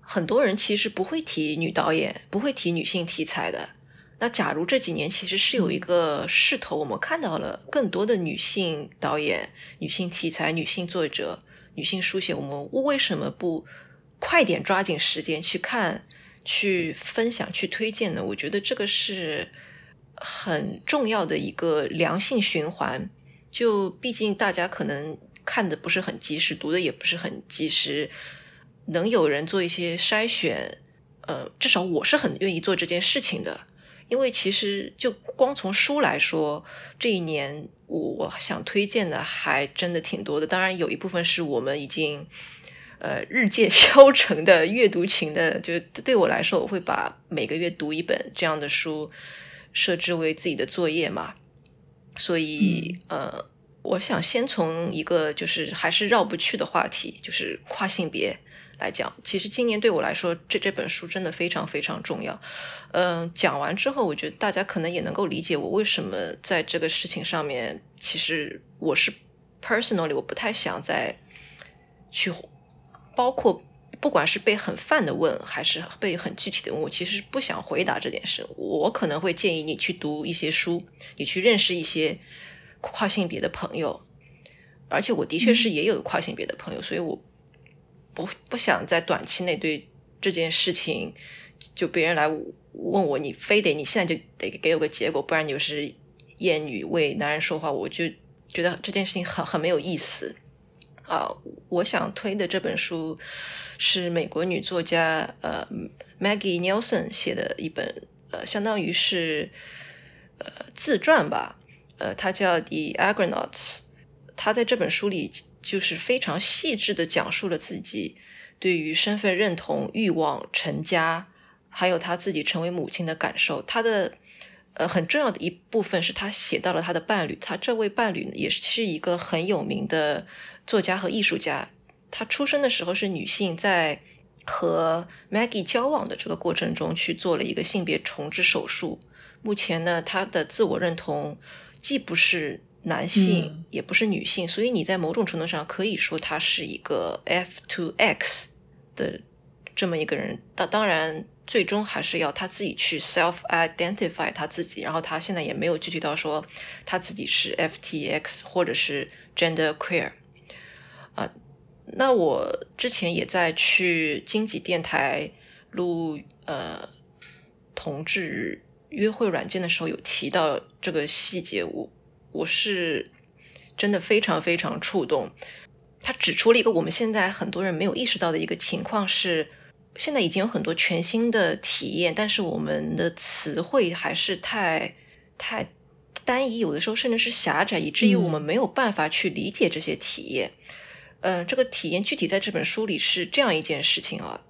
很多人其实不会提女导演，不会提女性题材的。那假如这几年其实是有一个势头，我们看到了更多的女性导演、女性题材、女性作者、女性书写，我们为什么不快点抓紧时间去看、去分享、去推荐呢？我觉得这个是很重要的一个良性循环。就毕竟大家可能看的不是很及时，读的也不是很及时，能有人做一些筛选，呃，至少我是很愿意做这件事情的。因为其实就光从书来说，这一年我想推荐的还真的挺多的。当然有一部分是我们已经呃日渐 消沉的阅读群的，就对我来说，我会把每个月读一本这样的书设置为自己的作业嘛。所以呃，我想先从一个就是还是绕不去的话题，就是跨性别。来讲，其实今年对我来说，这这本书真的非常非常重要。嗯，讲完之后，我觉得大家可能也能够理解我为什么在这个事情上面，其实我是 personally 我不太想再去，包括不管是被很泛的问，还是被很具体的问，我其实不想回答这件事。我可能会建议你去读一些书，你去认识一些跨性别的朋友，而且我的确是也有跨性别的朋友，所以我。不不想在短期内对这件事情，就别人来问我，你非得你现在就得给我个结果，不然你就是厌女为男人说话，我就觉得这件事情很很没有意思啊。我想推的这本书是美国女作家呃 Maggie Nelson 写的一本呃，相当于是呃自传吧，呃，它叫 The Argonauts，她在这本书里。就是非常细致的讲述了自己对于身份认同、欲望、成家，还有他自己成为母亲的感受。他的呃很重要的一部分是他写到了他的伴侣，他这位伴侣呢也是一个很有名的作家和艺术家。他出生的时候是女性，在和 Maggie 交往的这个过程中去做了一个性别重置手术。目前呢，他的自我认同既不是。男性也不是女性，所以你在某种程度上可以说他是一个 F to X 的这么一个人。当当然，最终还是要他自己去 self identify 他自己。然后他现在也没有具体到说他自己是 FTX 或者是 gender queer 啊。那我之前也在去经济电台录呃同志约会软件的时候有提到这个细节，我。我是真的非常非常触动。他指出了一个我们现在很多人没有意识到的一个情况是，现在已经有很多全新的体验，但是我们的词汇还是太太单一，有的时候甚至是狭窄，以至于我们没有办法去理解这些体验。嗯，这个体验具体在这本书里是这样一件事情啊。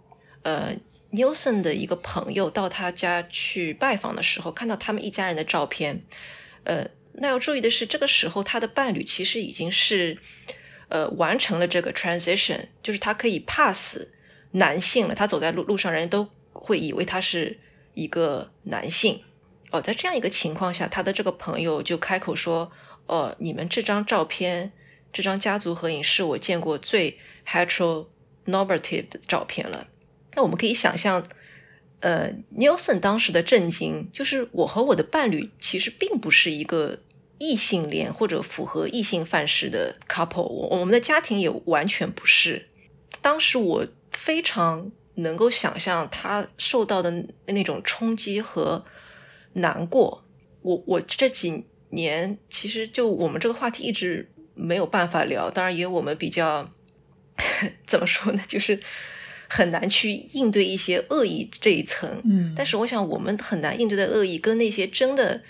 呃，Newson 的一个朋友到他家去拜访的时候，看到他们一家人的照片，呃。那要注意的是，这个时候他的伴侣其实已经是呃完成了这个 transition，就是他可以 pass 男性了。他走在路路上，人都会以为他是一个男性。哦，在这样一个情况下，他的这个朋友就开口说：“哦，你们这张照片，这张家族合影是我见过最 heteronormative 的照片了。”那我们可以想象。呃，Nelson 当时的震惊就是，我和我的伴侣其实并不是一个异性恋或者符合异性范式的 couple，我我们的家庭也完全不是。当时我非常能够想象他受到的那种冲击和难过。我我这几年其实就我们这个话题一直没有办法聊，当然也有我们比较 怎么说呢，就是很难去应对一些恶意这一层。嗯，但是我想我们很难应对的恶意，跟那些真的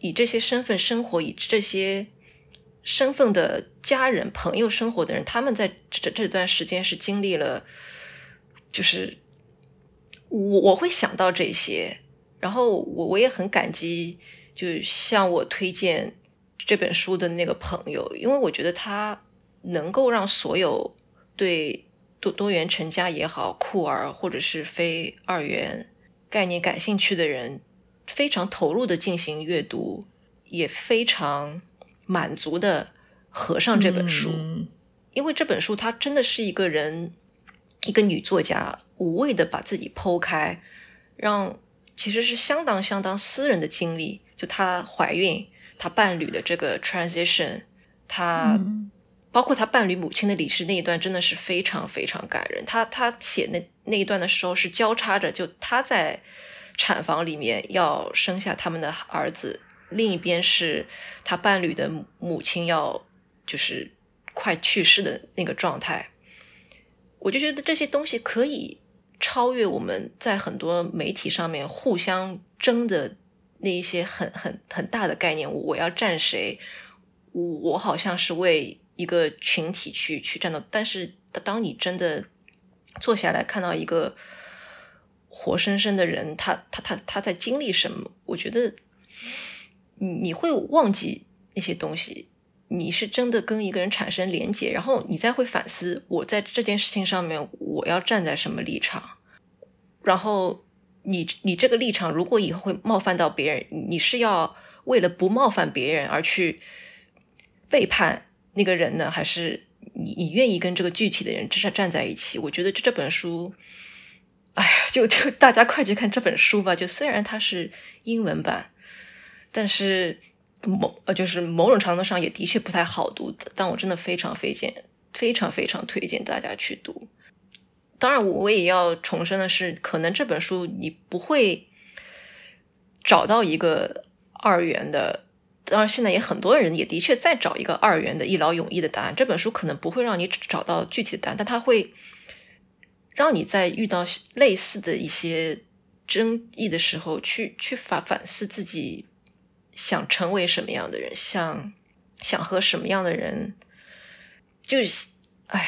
以这些身份生活，以这些身份的家人朋友生活的人，他们在这这段时间是经历了，就是我我会想到这些，然后我我也很感激，就向我推荐这本书的那个朋友，因为我觉得他能够让所有对多多元成家也好、酷儿或者是非二元概念感兴趣的人，非常投入的进行阅读，也非常满足的合上这本书，嗯因为这本书它真的是一个人，一个女作家无畏的把自己剖开，让其实是相当相当私人的经历，就她怀孕，她伴侣的这个 transition，她。嗯包括他伴侣母亲的离世那一段，真的是非常非常感人。他他写那那一段的时候是交叉着，就他在产房里面要生下他们的儿子，另一边是他伴侣的母亲要就是快去世的那个状态。我就觉得这些东西可以超越我们在很多媒体上面互相争的那一些很很很大的概念。我要站谁？我我好像是为一个群体去去战斗，但是当你真的坐下来看到一个活生生的人，他他他他在经历什么，我觉得你你会忘记那些东西，你是真的跟一个人产生连结，然后你再会反思，我在这件事情上面我要站在什么立场，然后你你这个立场如果以后会冒犯到别人，你是要为了不冒犯别人而去背叛那个人呢，还是你你愿意跟这个具体的人至少站在一起？我觉得这这本书，哎呀，就就大家快去看这本书吧。就虽然它是英文版，但是某呃就是某种程度上也的确不太好读，但我真的非常推荐，非常非常推荐大家去读。当然，我我也要重申的是，可能这本书你不会找到一个二元的。当然，现在也很多人也的确在找一个二元的一劳永逸的答案。这本书可能不会让你找到具体的答案，但它会让你在遇到类似的一些争议的时候，去去反反思自己想成为什么样的人，想想和什么样的人，就是，哎呀，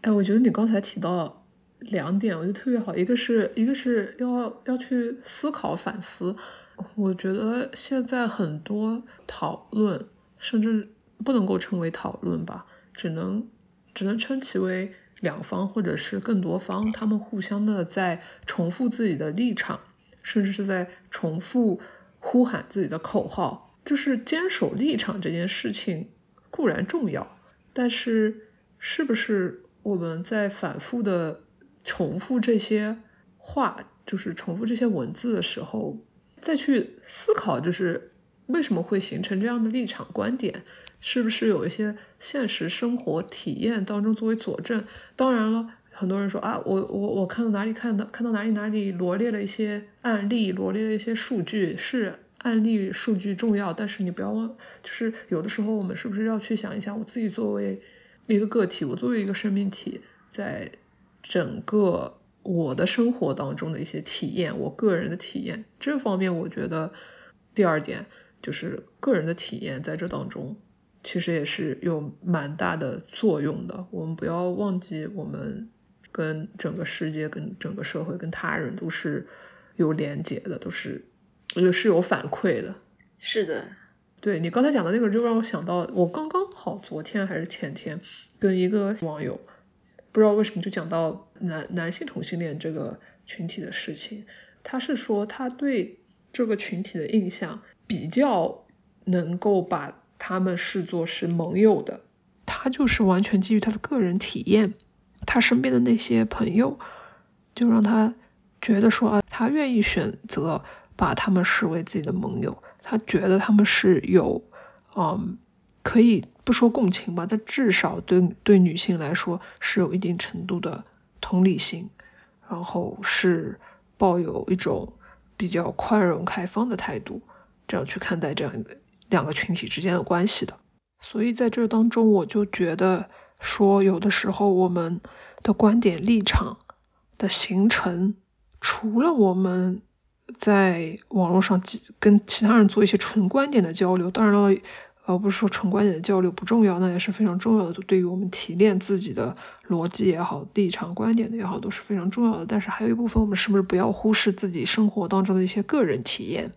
哎，我觉得你刚才提到两点，我觉得特别好，一个是一个是要要去思考反思。我觉得现在很多讨论，甚至不能够称为讨论吧，只能只能称其为两方或者是更多方，他们互相的在重复自己的立场，甚至是在重复呼喊自己的口号。就是坚守立场这件事情固然重要，但是是不是我们在反复的重复这些话，就是重复这些文字的时候，再去思考，就是为什么会形成这样的立场观点，是不是有一些现实生活体验当中作为佐证？当然了，很多人说啊，我我我看到哪里看到看到哪里哪里罗列了一些案例，罗列了一些数据，是案例数据重要，但是你不要忘，就是有的时候我们是不是要去想一想，我自己作为一个个体，我作为一个生命体，在整个。我的生活当中的一些体验，我个人的体验，这方面我觉得第二点就是个人的体验在这当中其实也是有蛮大的作用的。我们不要忘记，我们跟整个世界、跟整个社会、跟他人都是有连接的，都是我觉得是有反馈的。是的，对你刚才讲的那个，就让我想到，我刚刚好昨天还是前天跟一个网友。不知道为什么就讲到男男性同性恋这个群体的事情，他是说他对这个群体的印象比较能够把他们视作是盟友的，他就是完全基于他的个人体验，他身边的那些朋友就让他觉得说啊，他愿意选择把他们视为自己的盟友，他觉得他们是有嗯可以。不说共情吧，但至少对对女性来说是有一定程度的同理心，然后是抱有一种比较宽容开放的态度，这样去看待这样一个两个群体之间的关系的。所以在这当中，我就觉得说，有的时候我们的观点立场的形成，除了我们在网络上跟其他人做一些纯观点的交流，当然了。而不是说纯观点的交流不重要，那也是非常重要的。对于我们提炼自己的逻辑也好，立场观点的也好，都是非常重要的。但是还有一部分，我们是不是不要忽视自己生活当中的一些个人体验？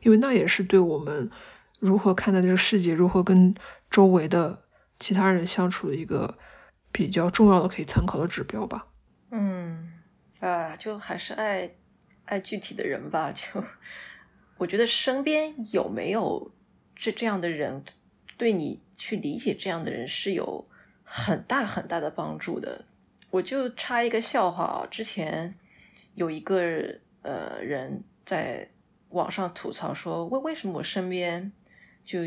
因为那也是对我们如何看待这个世界，如何跟周围的其他人相处的一个比较重要的可以参考的指标吧。嗯，啊，就还是爱爱具体的人吧。就 我觉得身边有没有？是这样的人，对你去理解这样的人是有很大很大的帮助的。我就插一个笑话啊，之前有一个呃人在网上吐槽说，为为什么我身边就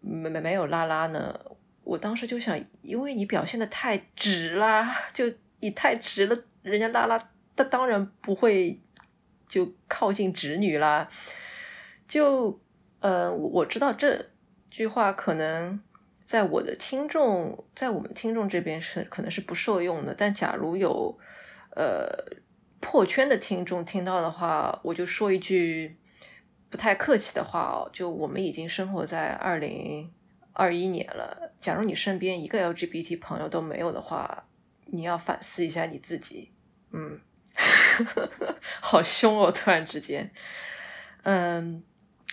没没没有拉拉呢？我当时就想，因为你表现的太直啦，就你太直了，人家拉拉他当然不会就靠近直女啦，就。呃，我知道这句话可能在我的听众，在我们听众这边是可能是不受用的。但假如有呃破圈的听众听到的话，我就说一句不太客气的话哦，就我们已经生活在二零二一年了。假如你身边一个 LGBT 朋友都没有的话，你要反思一下你自己。嗯，好凶哦，突然之间，嗯。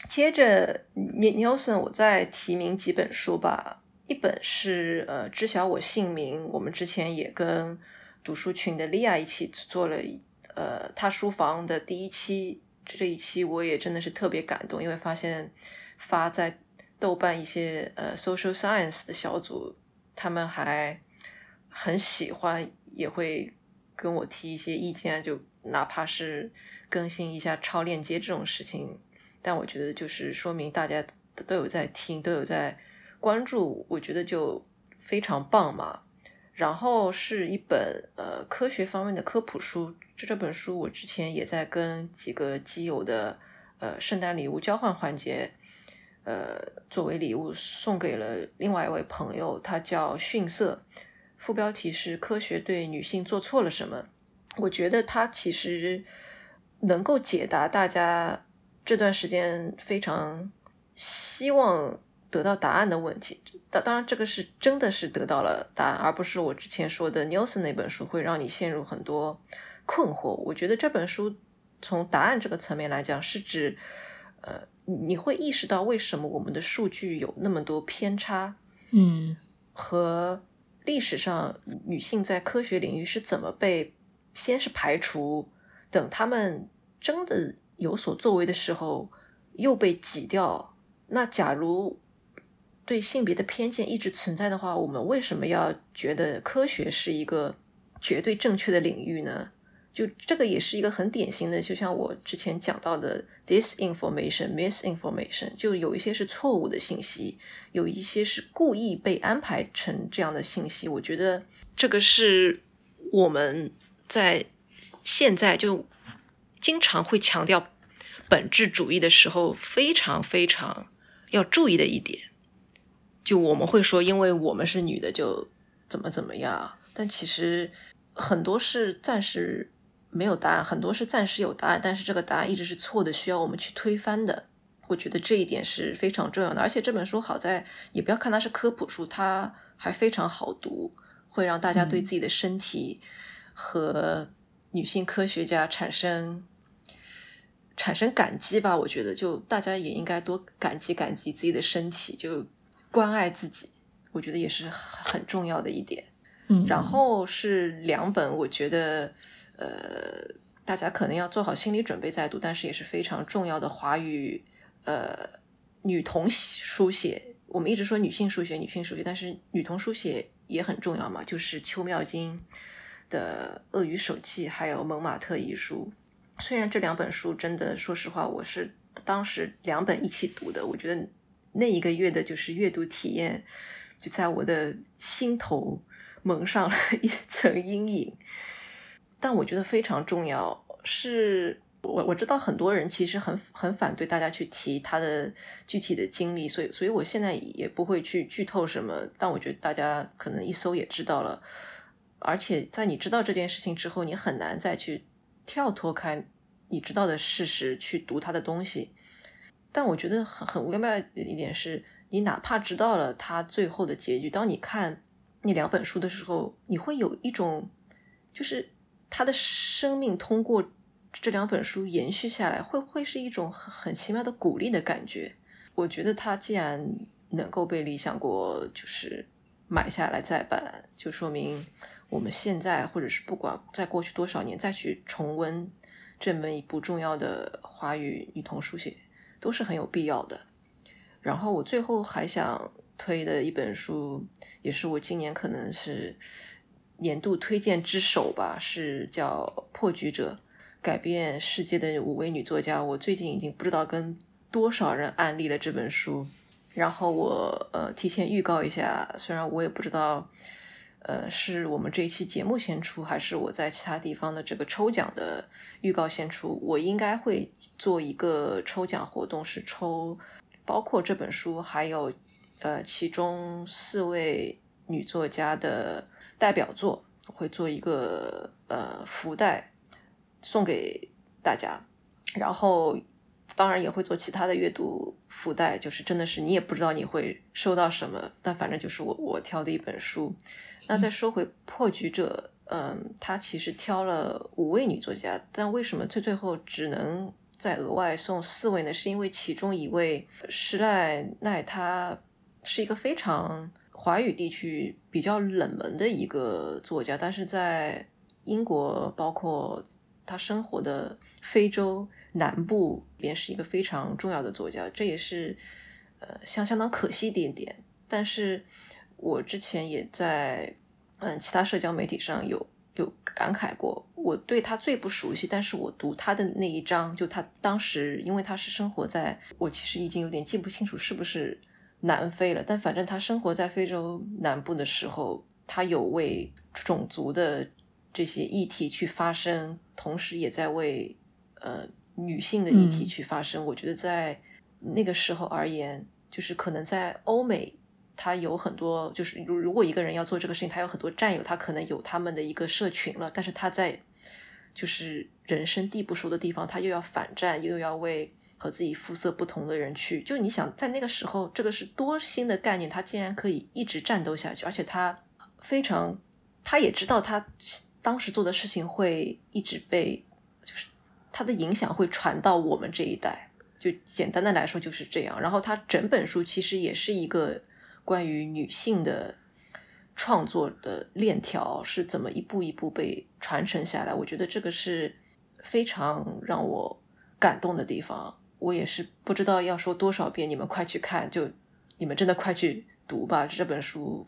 接着，Nelson，我再提名几本书吧。一本是呃，知晓我姓名。我们之前也跟读书群的莉亚一起做了呃，他书房的第一期。这一期我也真的是特别感动，因为发现发在豆瓣一些呃 social science 的小组，他们还很喜欢，也会跟我提一些意见，就哪怕是更新一下超链接这种事情。但我觉得就是说明大家都有在听，都有在关注，我觉得就非常棒嘛。然后是一本呃科学方面的科普书，这这本书我之前也在跟几个基友的呃圣诞礼物交换环节，呃作为礼物送给了另外一位朋友，他叫逊色，副标题是科学对女性做错了什么。我觉得他其实能够解答大家。这段时间非常希望得到答案的问题，当当然这个是真的是得到了答案，而不是我之前说的 Nelson 那本书会让你陷入很多困惑。我觉得这本书从答案这个层面来讲，是指呃你会意识到为什么我们的数据有那么多偏差，嗯，和历史上女性在科学领域是怎么被先是排除，等他们真的。有所作为的时候又被挤掉，那假如对性别的偏见一直存在的话，我们为什么要觉得科学是一个绝对正确的领域呢？就这个也是一个很典型的，就像我之前讲到的 disinformation、misinformation，就有一些是错误的信息，有一些是故意被安排成这样的信息。我觉得这个是我们在现在就。经常会强调本质主义的时候，非常非常要注意的一点，就我们会说，因为我们是女的就怎么怎么样，但其实很多是暂时没有答案，很多是暂时有答案，但是这个答案一直是错的，需要我们去推翻的。我觉得这一点是非常重要的，而且这本书好在，你不要看它是科普书，它还非常好读，会让大家对自己的身体和女性科学家产生。产生感激吧，我觉得就大家也应该多感激感激自己的身体，就关爱自己，我觉得也是很重要的一点。嗯，然后是两本，我觉得呃大家可能要做好心理准备再读，但是也是非常重要的华语呃女童书写。我们一直说女性书写，女性书写，但是女童书写也很重要嘛，就是邱妙金的《鳄鱼手记》还有《蒙马特遗书》。虽然这两本书真的，说实话，我是当时两本一起读的，我觉得那一个月的就是阅读体验，就在我的心头蒙上了一层阴影。但我觉得非常重要，是我我知道很多人其实很很反对大家去提他的具体的经历，所以所以我现在也不会去剧透什么，但我觉得大家可能一搜也知道了，而且在你知道这件事情之后，你很难再去跳脱开你知道的事实去读他的东西。但我觉得很很微妙的一点是，你哪怕知道了他最后的结局，当你看那两本书的时候，你会有一种就是他的生命通过。这两本书延续下来，会不会是一种很很奇妙的鼓励的感觉？我觉得他既然能够被理想国就是买下来再版，就说明我们现在或者是不管在过去多少年再去重温这么一部重要的华语女童书写，都是很有必要的。然后我最后还想推的一本书，也是我今年可能是年度推荐之首吧，是叫《破局者》。改变世界的五位女作家，我最近已经不知道跟多少人安利了这本书。然后我呃提前预告一下，虽然我也不知道呃是我们这一期节目先出，还是我在其他地方的这个抽奖的预告先出，我应该会做一个抽奖活动，是抽包括这本书，还有呃其中四位女作家的代表作，会做一个呃福袋。送给大家，然后当然也会做其他的阅读附带，就是真的是你也不知道你会收到什么，但反正就是我我挑的一本书。那再说回破局者，嗯，他其实挑了五位女作家，但为什么最最后只能再额外送四位呢？是因为其中一位施赖奈，她是一个非常华语地区比较冷门的一个作家，但是在英国包括。他生活的非洲南部便是一个非常重要的作家，这也是呃相相当可惜一点点。但是我之前也在嗯其他社交媒体上有有感慨过，我对他最不熟悉，但是我读他的那一章，就他当时因为他是生活在，我其实已经有点记不清楚是不是南非了，但反正他生活在非洲南部的时候，他有为种族的。这些议题去发声，同时也在为呃女性的议题去发声。我觉得在那个时候而言，就是可能在欧美，他有很多就是如如果一个人要做这个事情，他有很多战友，他可能有他们的一个社群了。但是他在就是人生地不熟的地方，他又要反战，又要为和自己肤色不同的人去。就你想在那个时候，这个是多新的概念，他竟然可以一直战斗下去，而且他非常，他也知道他。当时做的事情会一直被，就是他的影响会传到我们这一代，就简单的来说就是这样。然后他整本书其实也是一个关于女性的创作的链条是怎么一步一步被传承下来。我觉得这个是非常让我感动的地方。我也是不知道要说多少遍，你们快去看，就你们真的快去读吧，这本书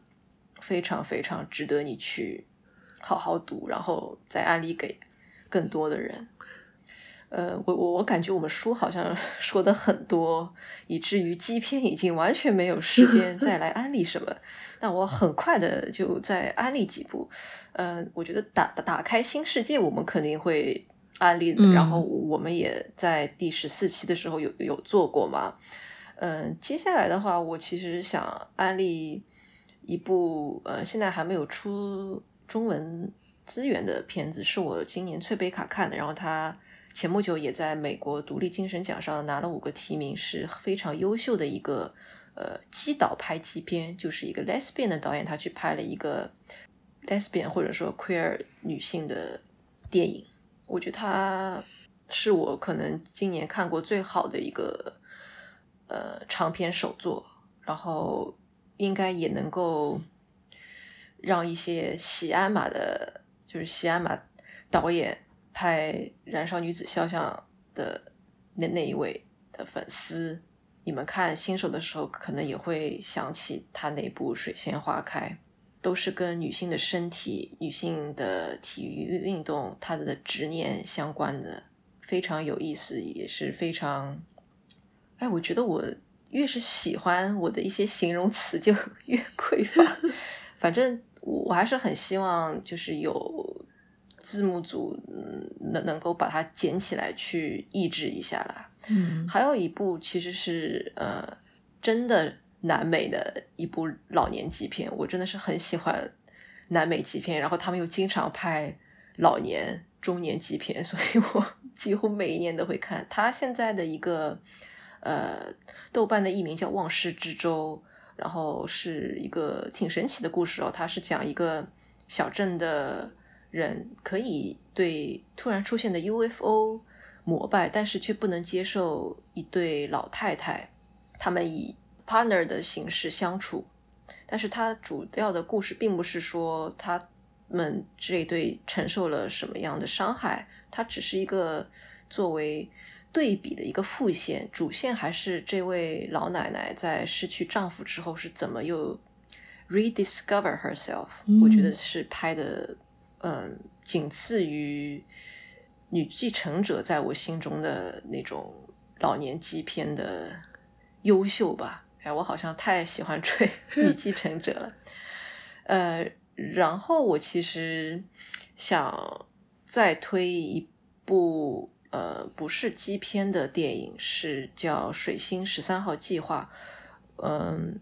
非常非常值得你去。好好读，然后再安利给更多的人。呃，我我我感觉我们书好像 说的很多，以至于基片已经完全没有时间再来安利什么。那我很快的就再安利几部。呃，我觉得打打开新世界，我们肯定会安利。然后我们也在第十四期的时候有有做过嘛。嗯，接下来的话，我其实想安利一部呃，现在还没有出。中文资源的片子是我今年翠贝卡看的，然后他前不久也在美国独立精神奖上拿了五个提名，是非常优秀的一个呃基导拍基片，就是一个 lesbian 的导演，他去拍了一个 lesbian 或者说 queer 女性的电影，我觉得他是我可能今年看过最好的一个呃长篇首作，然后应该也能够。让一些喜鞍马的，就是喜鞍马导演拍《燃烧女子肖像》的那那一位的粉丝，你们看新手的时候，可能也会想起他那部《水仙花开》，都是跟女性的身体、女性的体育运动，她的执念相关的，非常有意思，也是非常，哎，我觉得我越是喜欢我的一些形容词就 越匮乏，反正。我我还是很希望，就是有字幕组能能够把它捡起来去抑制一下啦。嗯，还有一部其实是呃真的南美的一部老年纪片，我真的是很喜欢南美纪片，然后他们又经常拍老年、中年纪片，所以我几乎每一年都会看。他现在的一个呃豆瓣的艺名叫《忘失之舟》，然后是一个挺神奇的故事哦，它是讲一个小镇的人可以对突然出现的 UFO。膜拜，但是却不能接受一对老太太，他们以 partner 的形式相处。但是它主要的故事并不是说他们这一对承受了什么样的伤害，它只是一个作为对比的一个副线。主线还是这位老奶奶在失去丈夫之后是怎么又 rediscover herself。我觉得是拍的，嗯，仅次于。女继承者在我心中的那种老年基片的优秀吧，哎，我好像太喜欢追 女继承者了。呃，然后我其实想再推一部呃不是基片的电影，是叫《水星十三号计划》。嗯，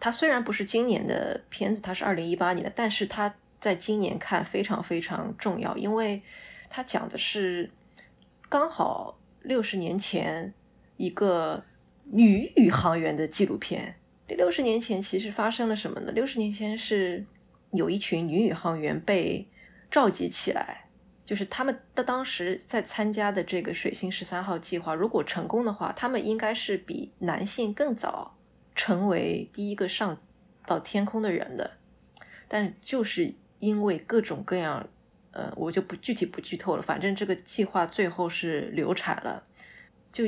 它虽然不是今年的片子，它是二零一八年的，但是它在今年看非常非常重要，因为。它讲的是刚好六十年前一个女宇航员的纪录片。这六十年前其实发生了什么呢？六十年前是有一群女宇航员被召集起来，就是他们的当时在参加的这个水星十三号计划，如果成功的话，他们应该是比男性更早成为第一个上到天空的人的。但就是因为各种各样。呃，我就不具体不剧透了，反正这个计划最后是流产了，就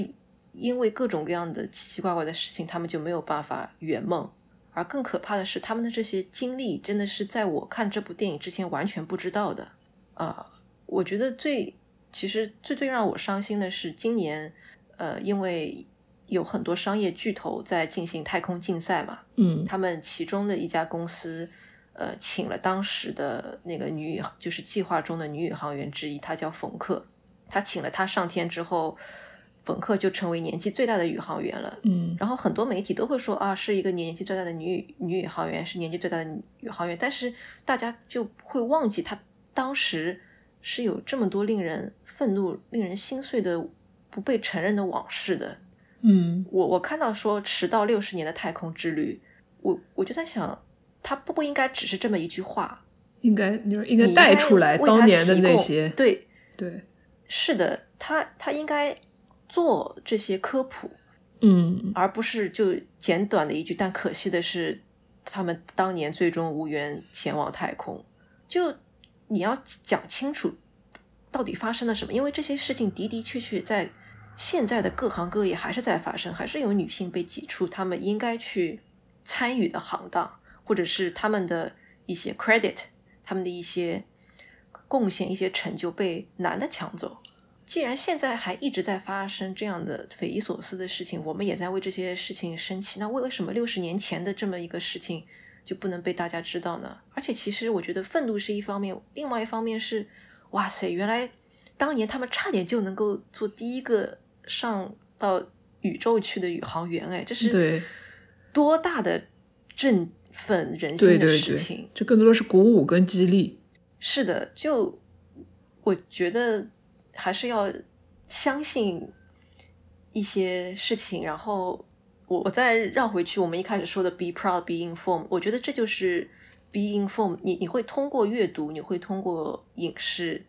因为各种各样的奇奇怪怪的事情，他们就没有办法圆梦。而更可怕的是，他们的这些经历真的是在我看这部电影之前完全不知道的啊！我觉得最其实最最让我伤心的是，今年呃，因为有很多商业巨头在进行太空竞赛嘛，嗯，他们其中的一家公司。呃，请了当时的那个女宇，就是计划中的女宇航员之一，她叫冯克。她请了她上天之后，冯克就成为年纪最大的宇航员了。嗯。然后很多媒体都会说啊，是一个年纪最大的女女宇航员，是年纪最大的宇航员。但是大家就会忘记，她当时是有这么多令人愤怒、令人心碎的不被承认的往事的。嗯。我我看到说迟到六十年的太空之旅，我我就在想。他不不应该只是这么一句话，应该你说应该带出来当年的那些，对对，是的，他他应该做这些科普，嗯，而不是就简短的一句。但可惜的是，他们当年最终无缘前往太空。就你要讲清楚到底发生了什么，因为这些事情的的确确在现在的各行各业还是在发生，还是有女性被挤出他们应该去参与的行当。或者是他们的一些 credit，他们的一些贡献、一些成就被男的抢走。既然现在还一直在发生这样的匪夷所思的事情，我们也在为这些事情生气。那为为什么六十年前的这么一个事情就不能被大家知道呢？而且其实我觉得愤怒是一方面，另外一方面是，哇塞，原来当年他们差点就能够做第一个上到宇宙去的宇航员，哎，这是多大的振奋人心的事情，这更多的是鼓舞跟激励。是的，就我觉得还是要相信一些事情。然后我我再绕回去，我们一开始说的 “be proud, be informed”，我觉得这就是 “be informed”。你你会通过阅读，你会通过影视，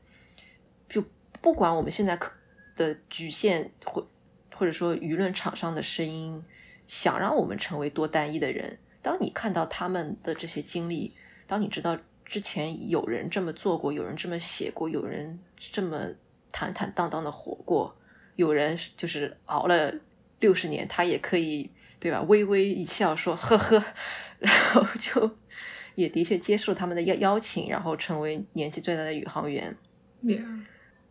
就不管我们现在可的局限或或者说舆论场上的声音，想让我们成为多单一的人。当你看到他们的这些经历，当你知道之前有人这么做过，有人这么写过，有人这么坦坦荡荡的活过，有人就是熬了六十年，他也可以对吧？微微一笑说呵呵，然后就也的确接受他们的邀邀请，然后成为年纪最大的宇航员。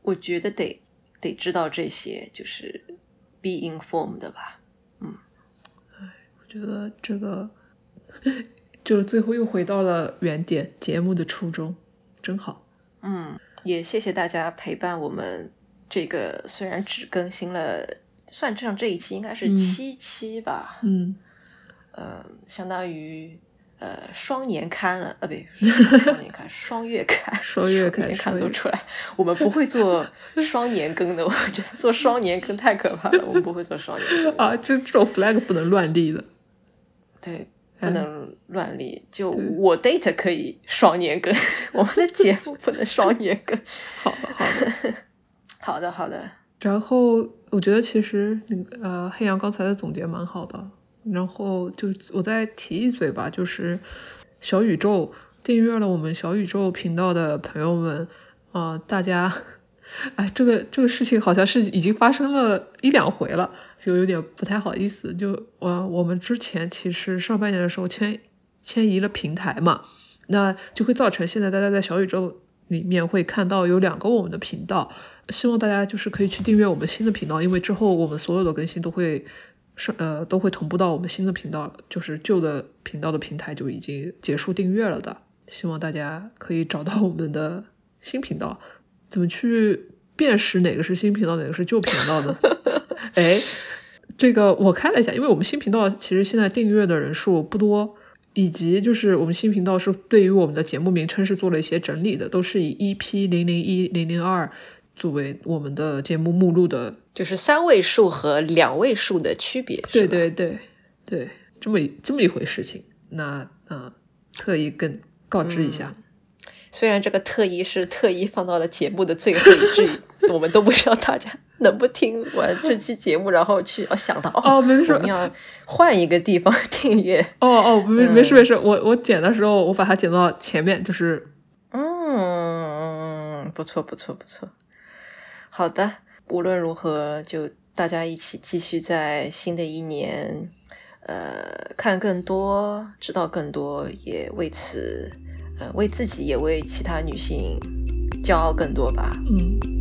我觉得得得知道这些，就是 be informed 吧。嗯，哎，我觉得这个。就是最后又回到了原点，节目的初衷，真好。嗯，也谢谢大家陪伴我们这个虽然只更新了，算上这一期应该是七期吧，嗯，呃，相当于呃双年刊了，呃，不对，双年刊，双月刊，双月刊，都出来，我们不会做双年更的，我觉得做双年更太可怕了，我们不会做双年更啊，就这种 flag 不能乱立的，对。不能乱立，就我 date 可以双年更，我们的节目不能双年更。好的，好的，好的，好的。然后我觉得其实那个呃黑羊刚才的总结蛮好的，然后就我再提一嘴吧，就是小宇宙订阅了我们小宇宙频道的朋友们啊，大家。哎，这个这个事情好像是已经发生了一两回了，就有点不太好意思。就我我们之前其实上半年的时候迁迁移了平台嘛，那就会造成现在大家在小宇宙里面会看到有两个我们的频道。希望大家就是可以去订阅我们新的频道，因为之后我们所有的更新都会上呃都会同步到我们新的频道，就是旧的频道的平台就已经结束订阅了的。希望大家可以找到我们的新频道。怎么去辨识哪个是新频道，哪个是旧频道呢？哎，这个我看了一下，因为我们新频道其实现在订阅的人数不多，以及就是我们新频道是对于我们的节目名称是做了一些整理的，都是以 EP 零零一零零二作为我们的节目目录的，就是三位数和两位数的区别。对对对对，这么这么一回事情，那嗯，特意跟告知一下。虽然这个特意是特意放到了节目的最后，一句 我们都不知道大家能不听完这期节目，然后去哦想到哦没事，我们要换一个地方 订阅。哦哦没没事没事，我我剪的时候我把它剪到前面，就是嗯不错不错不错，好的，无论如何就大家一起继续在新的一年呃看更多，知道更多，也为此。为自己也为其他女性骄傲更多吧。嗯。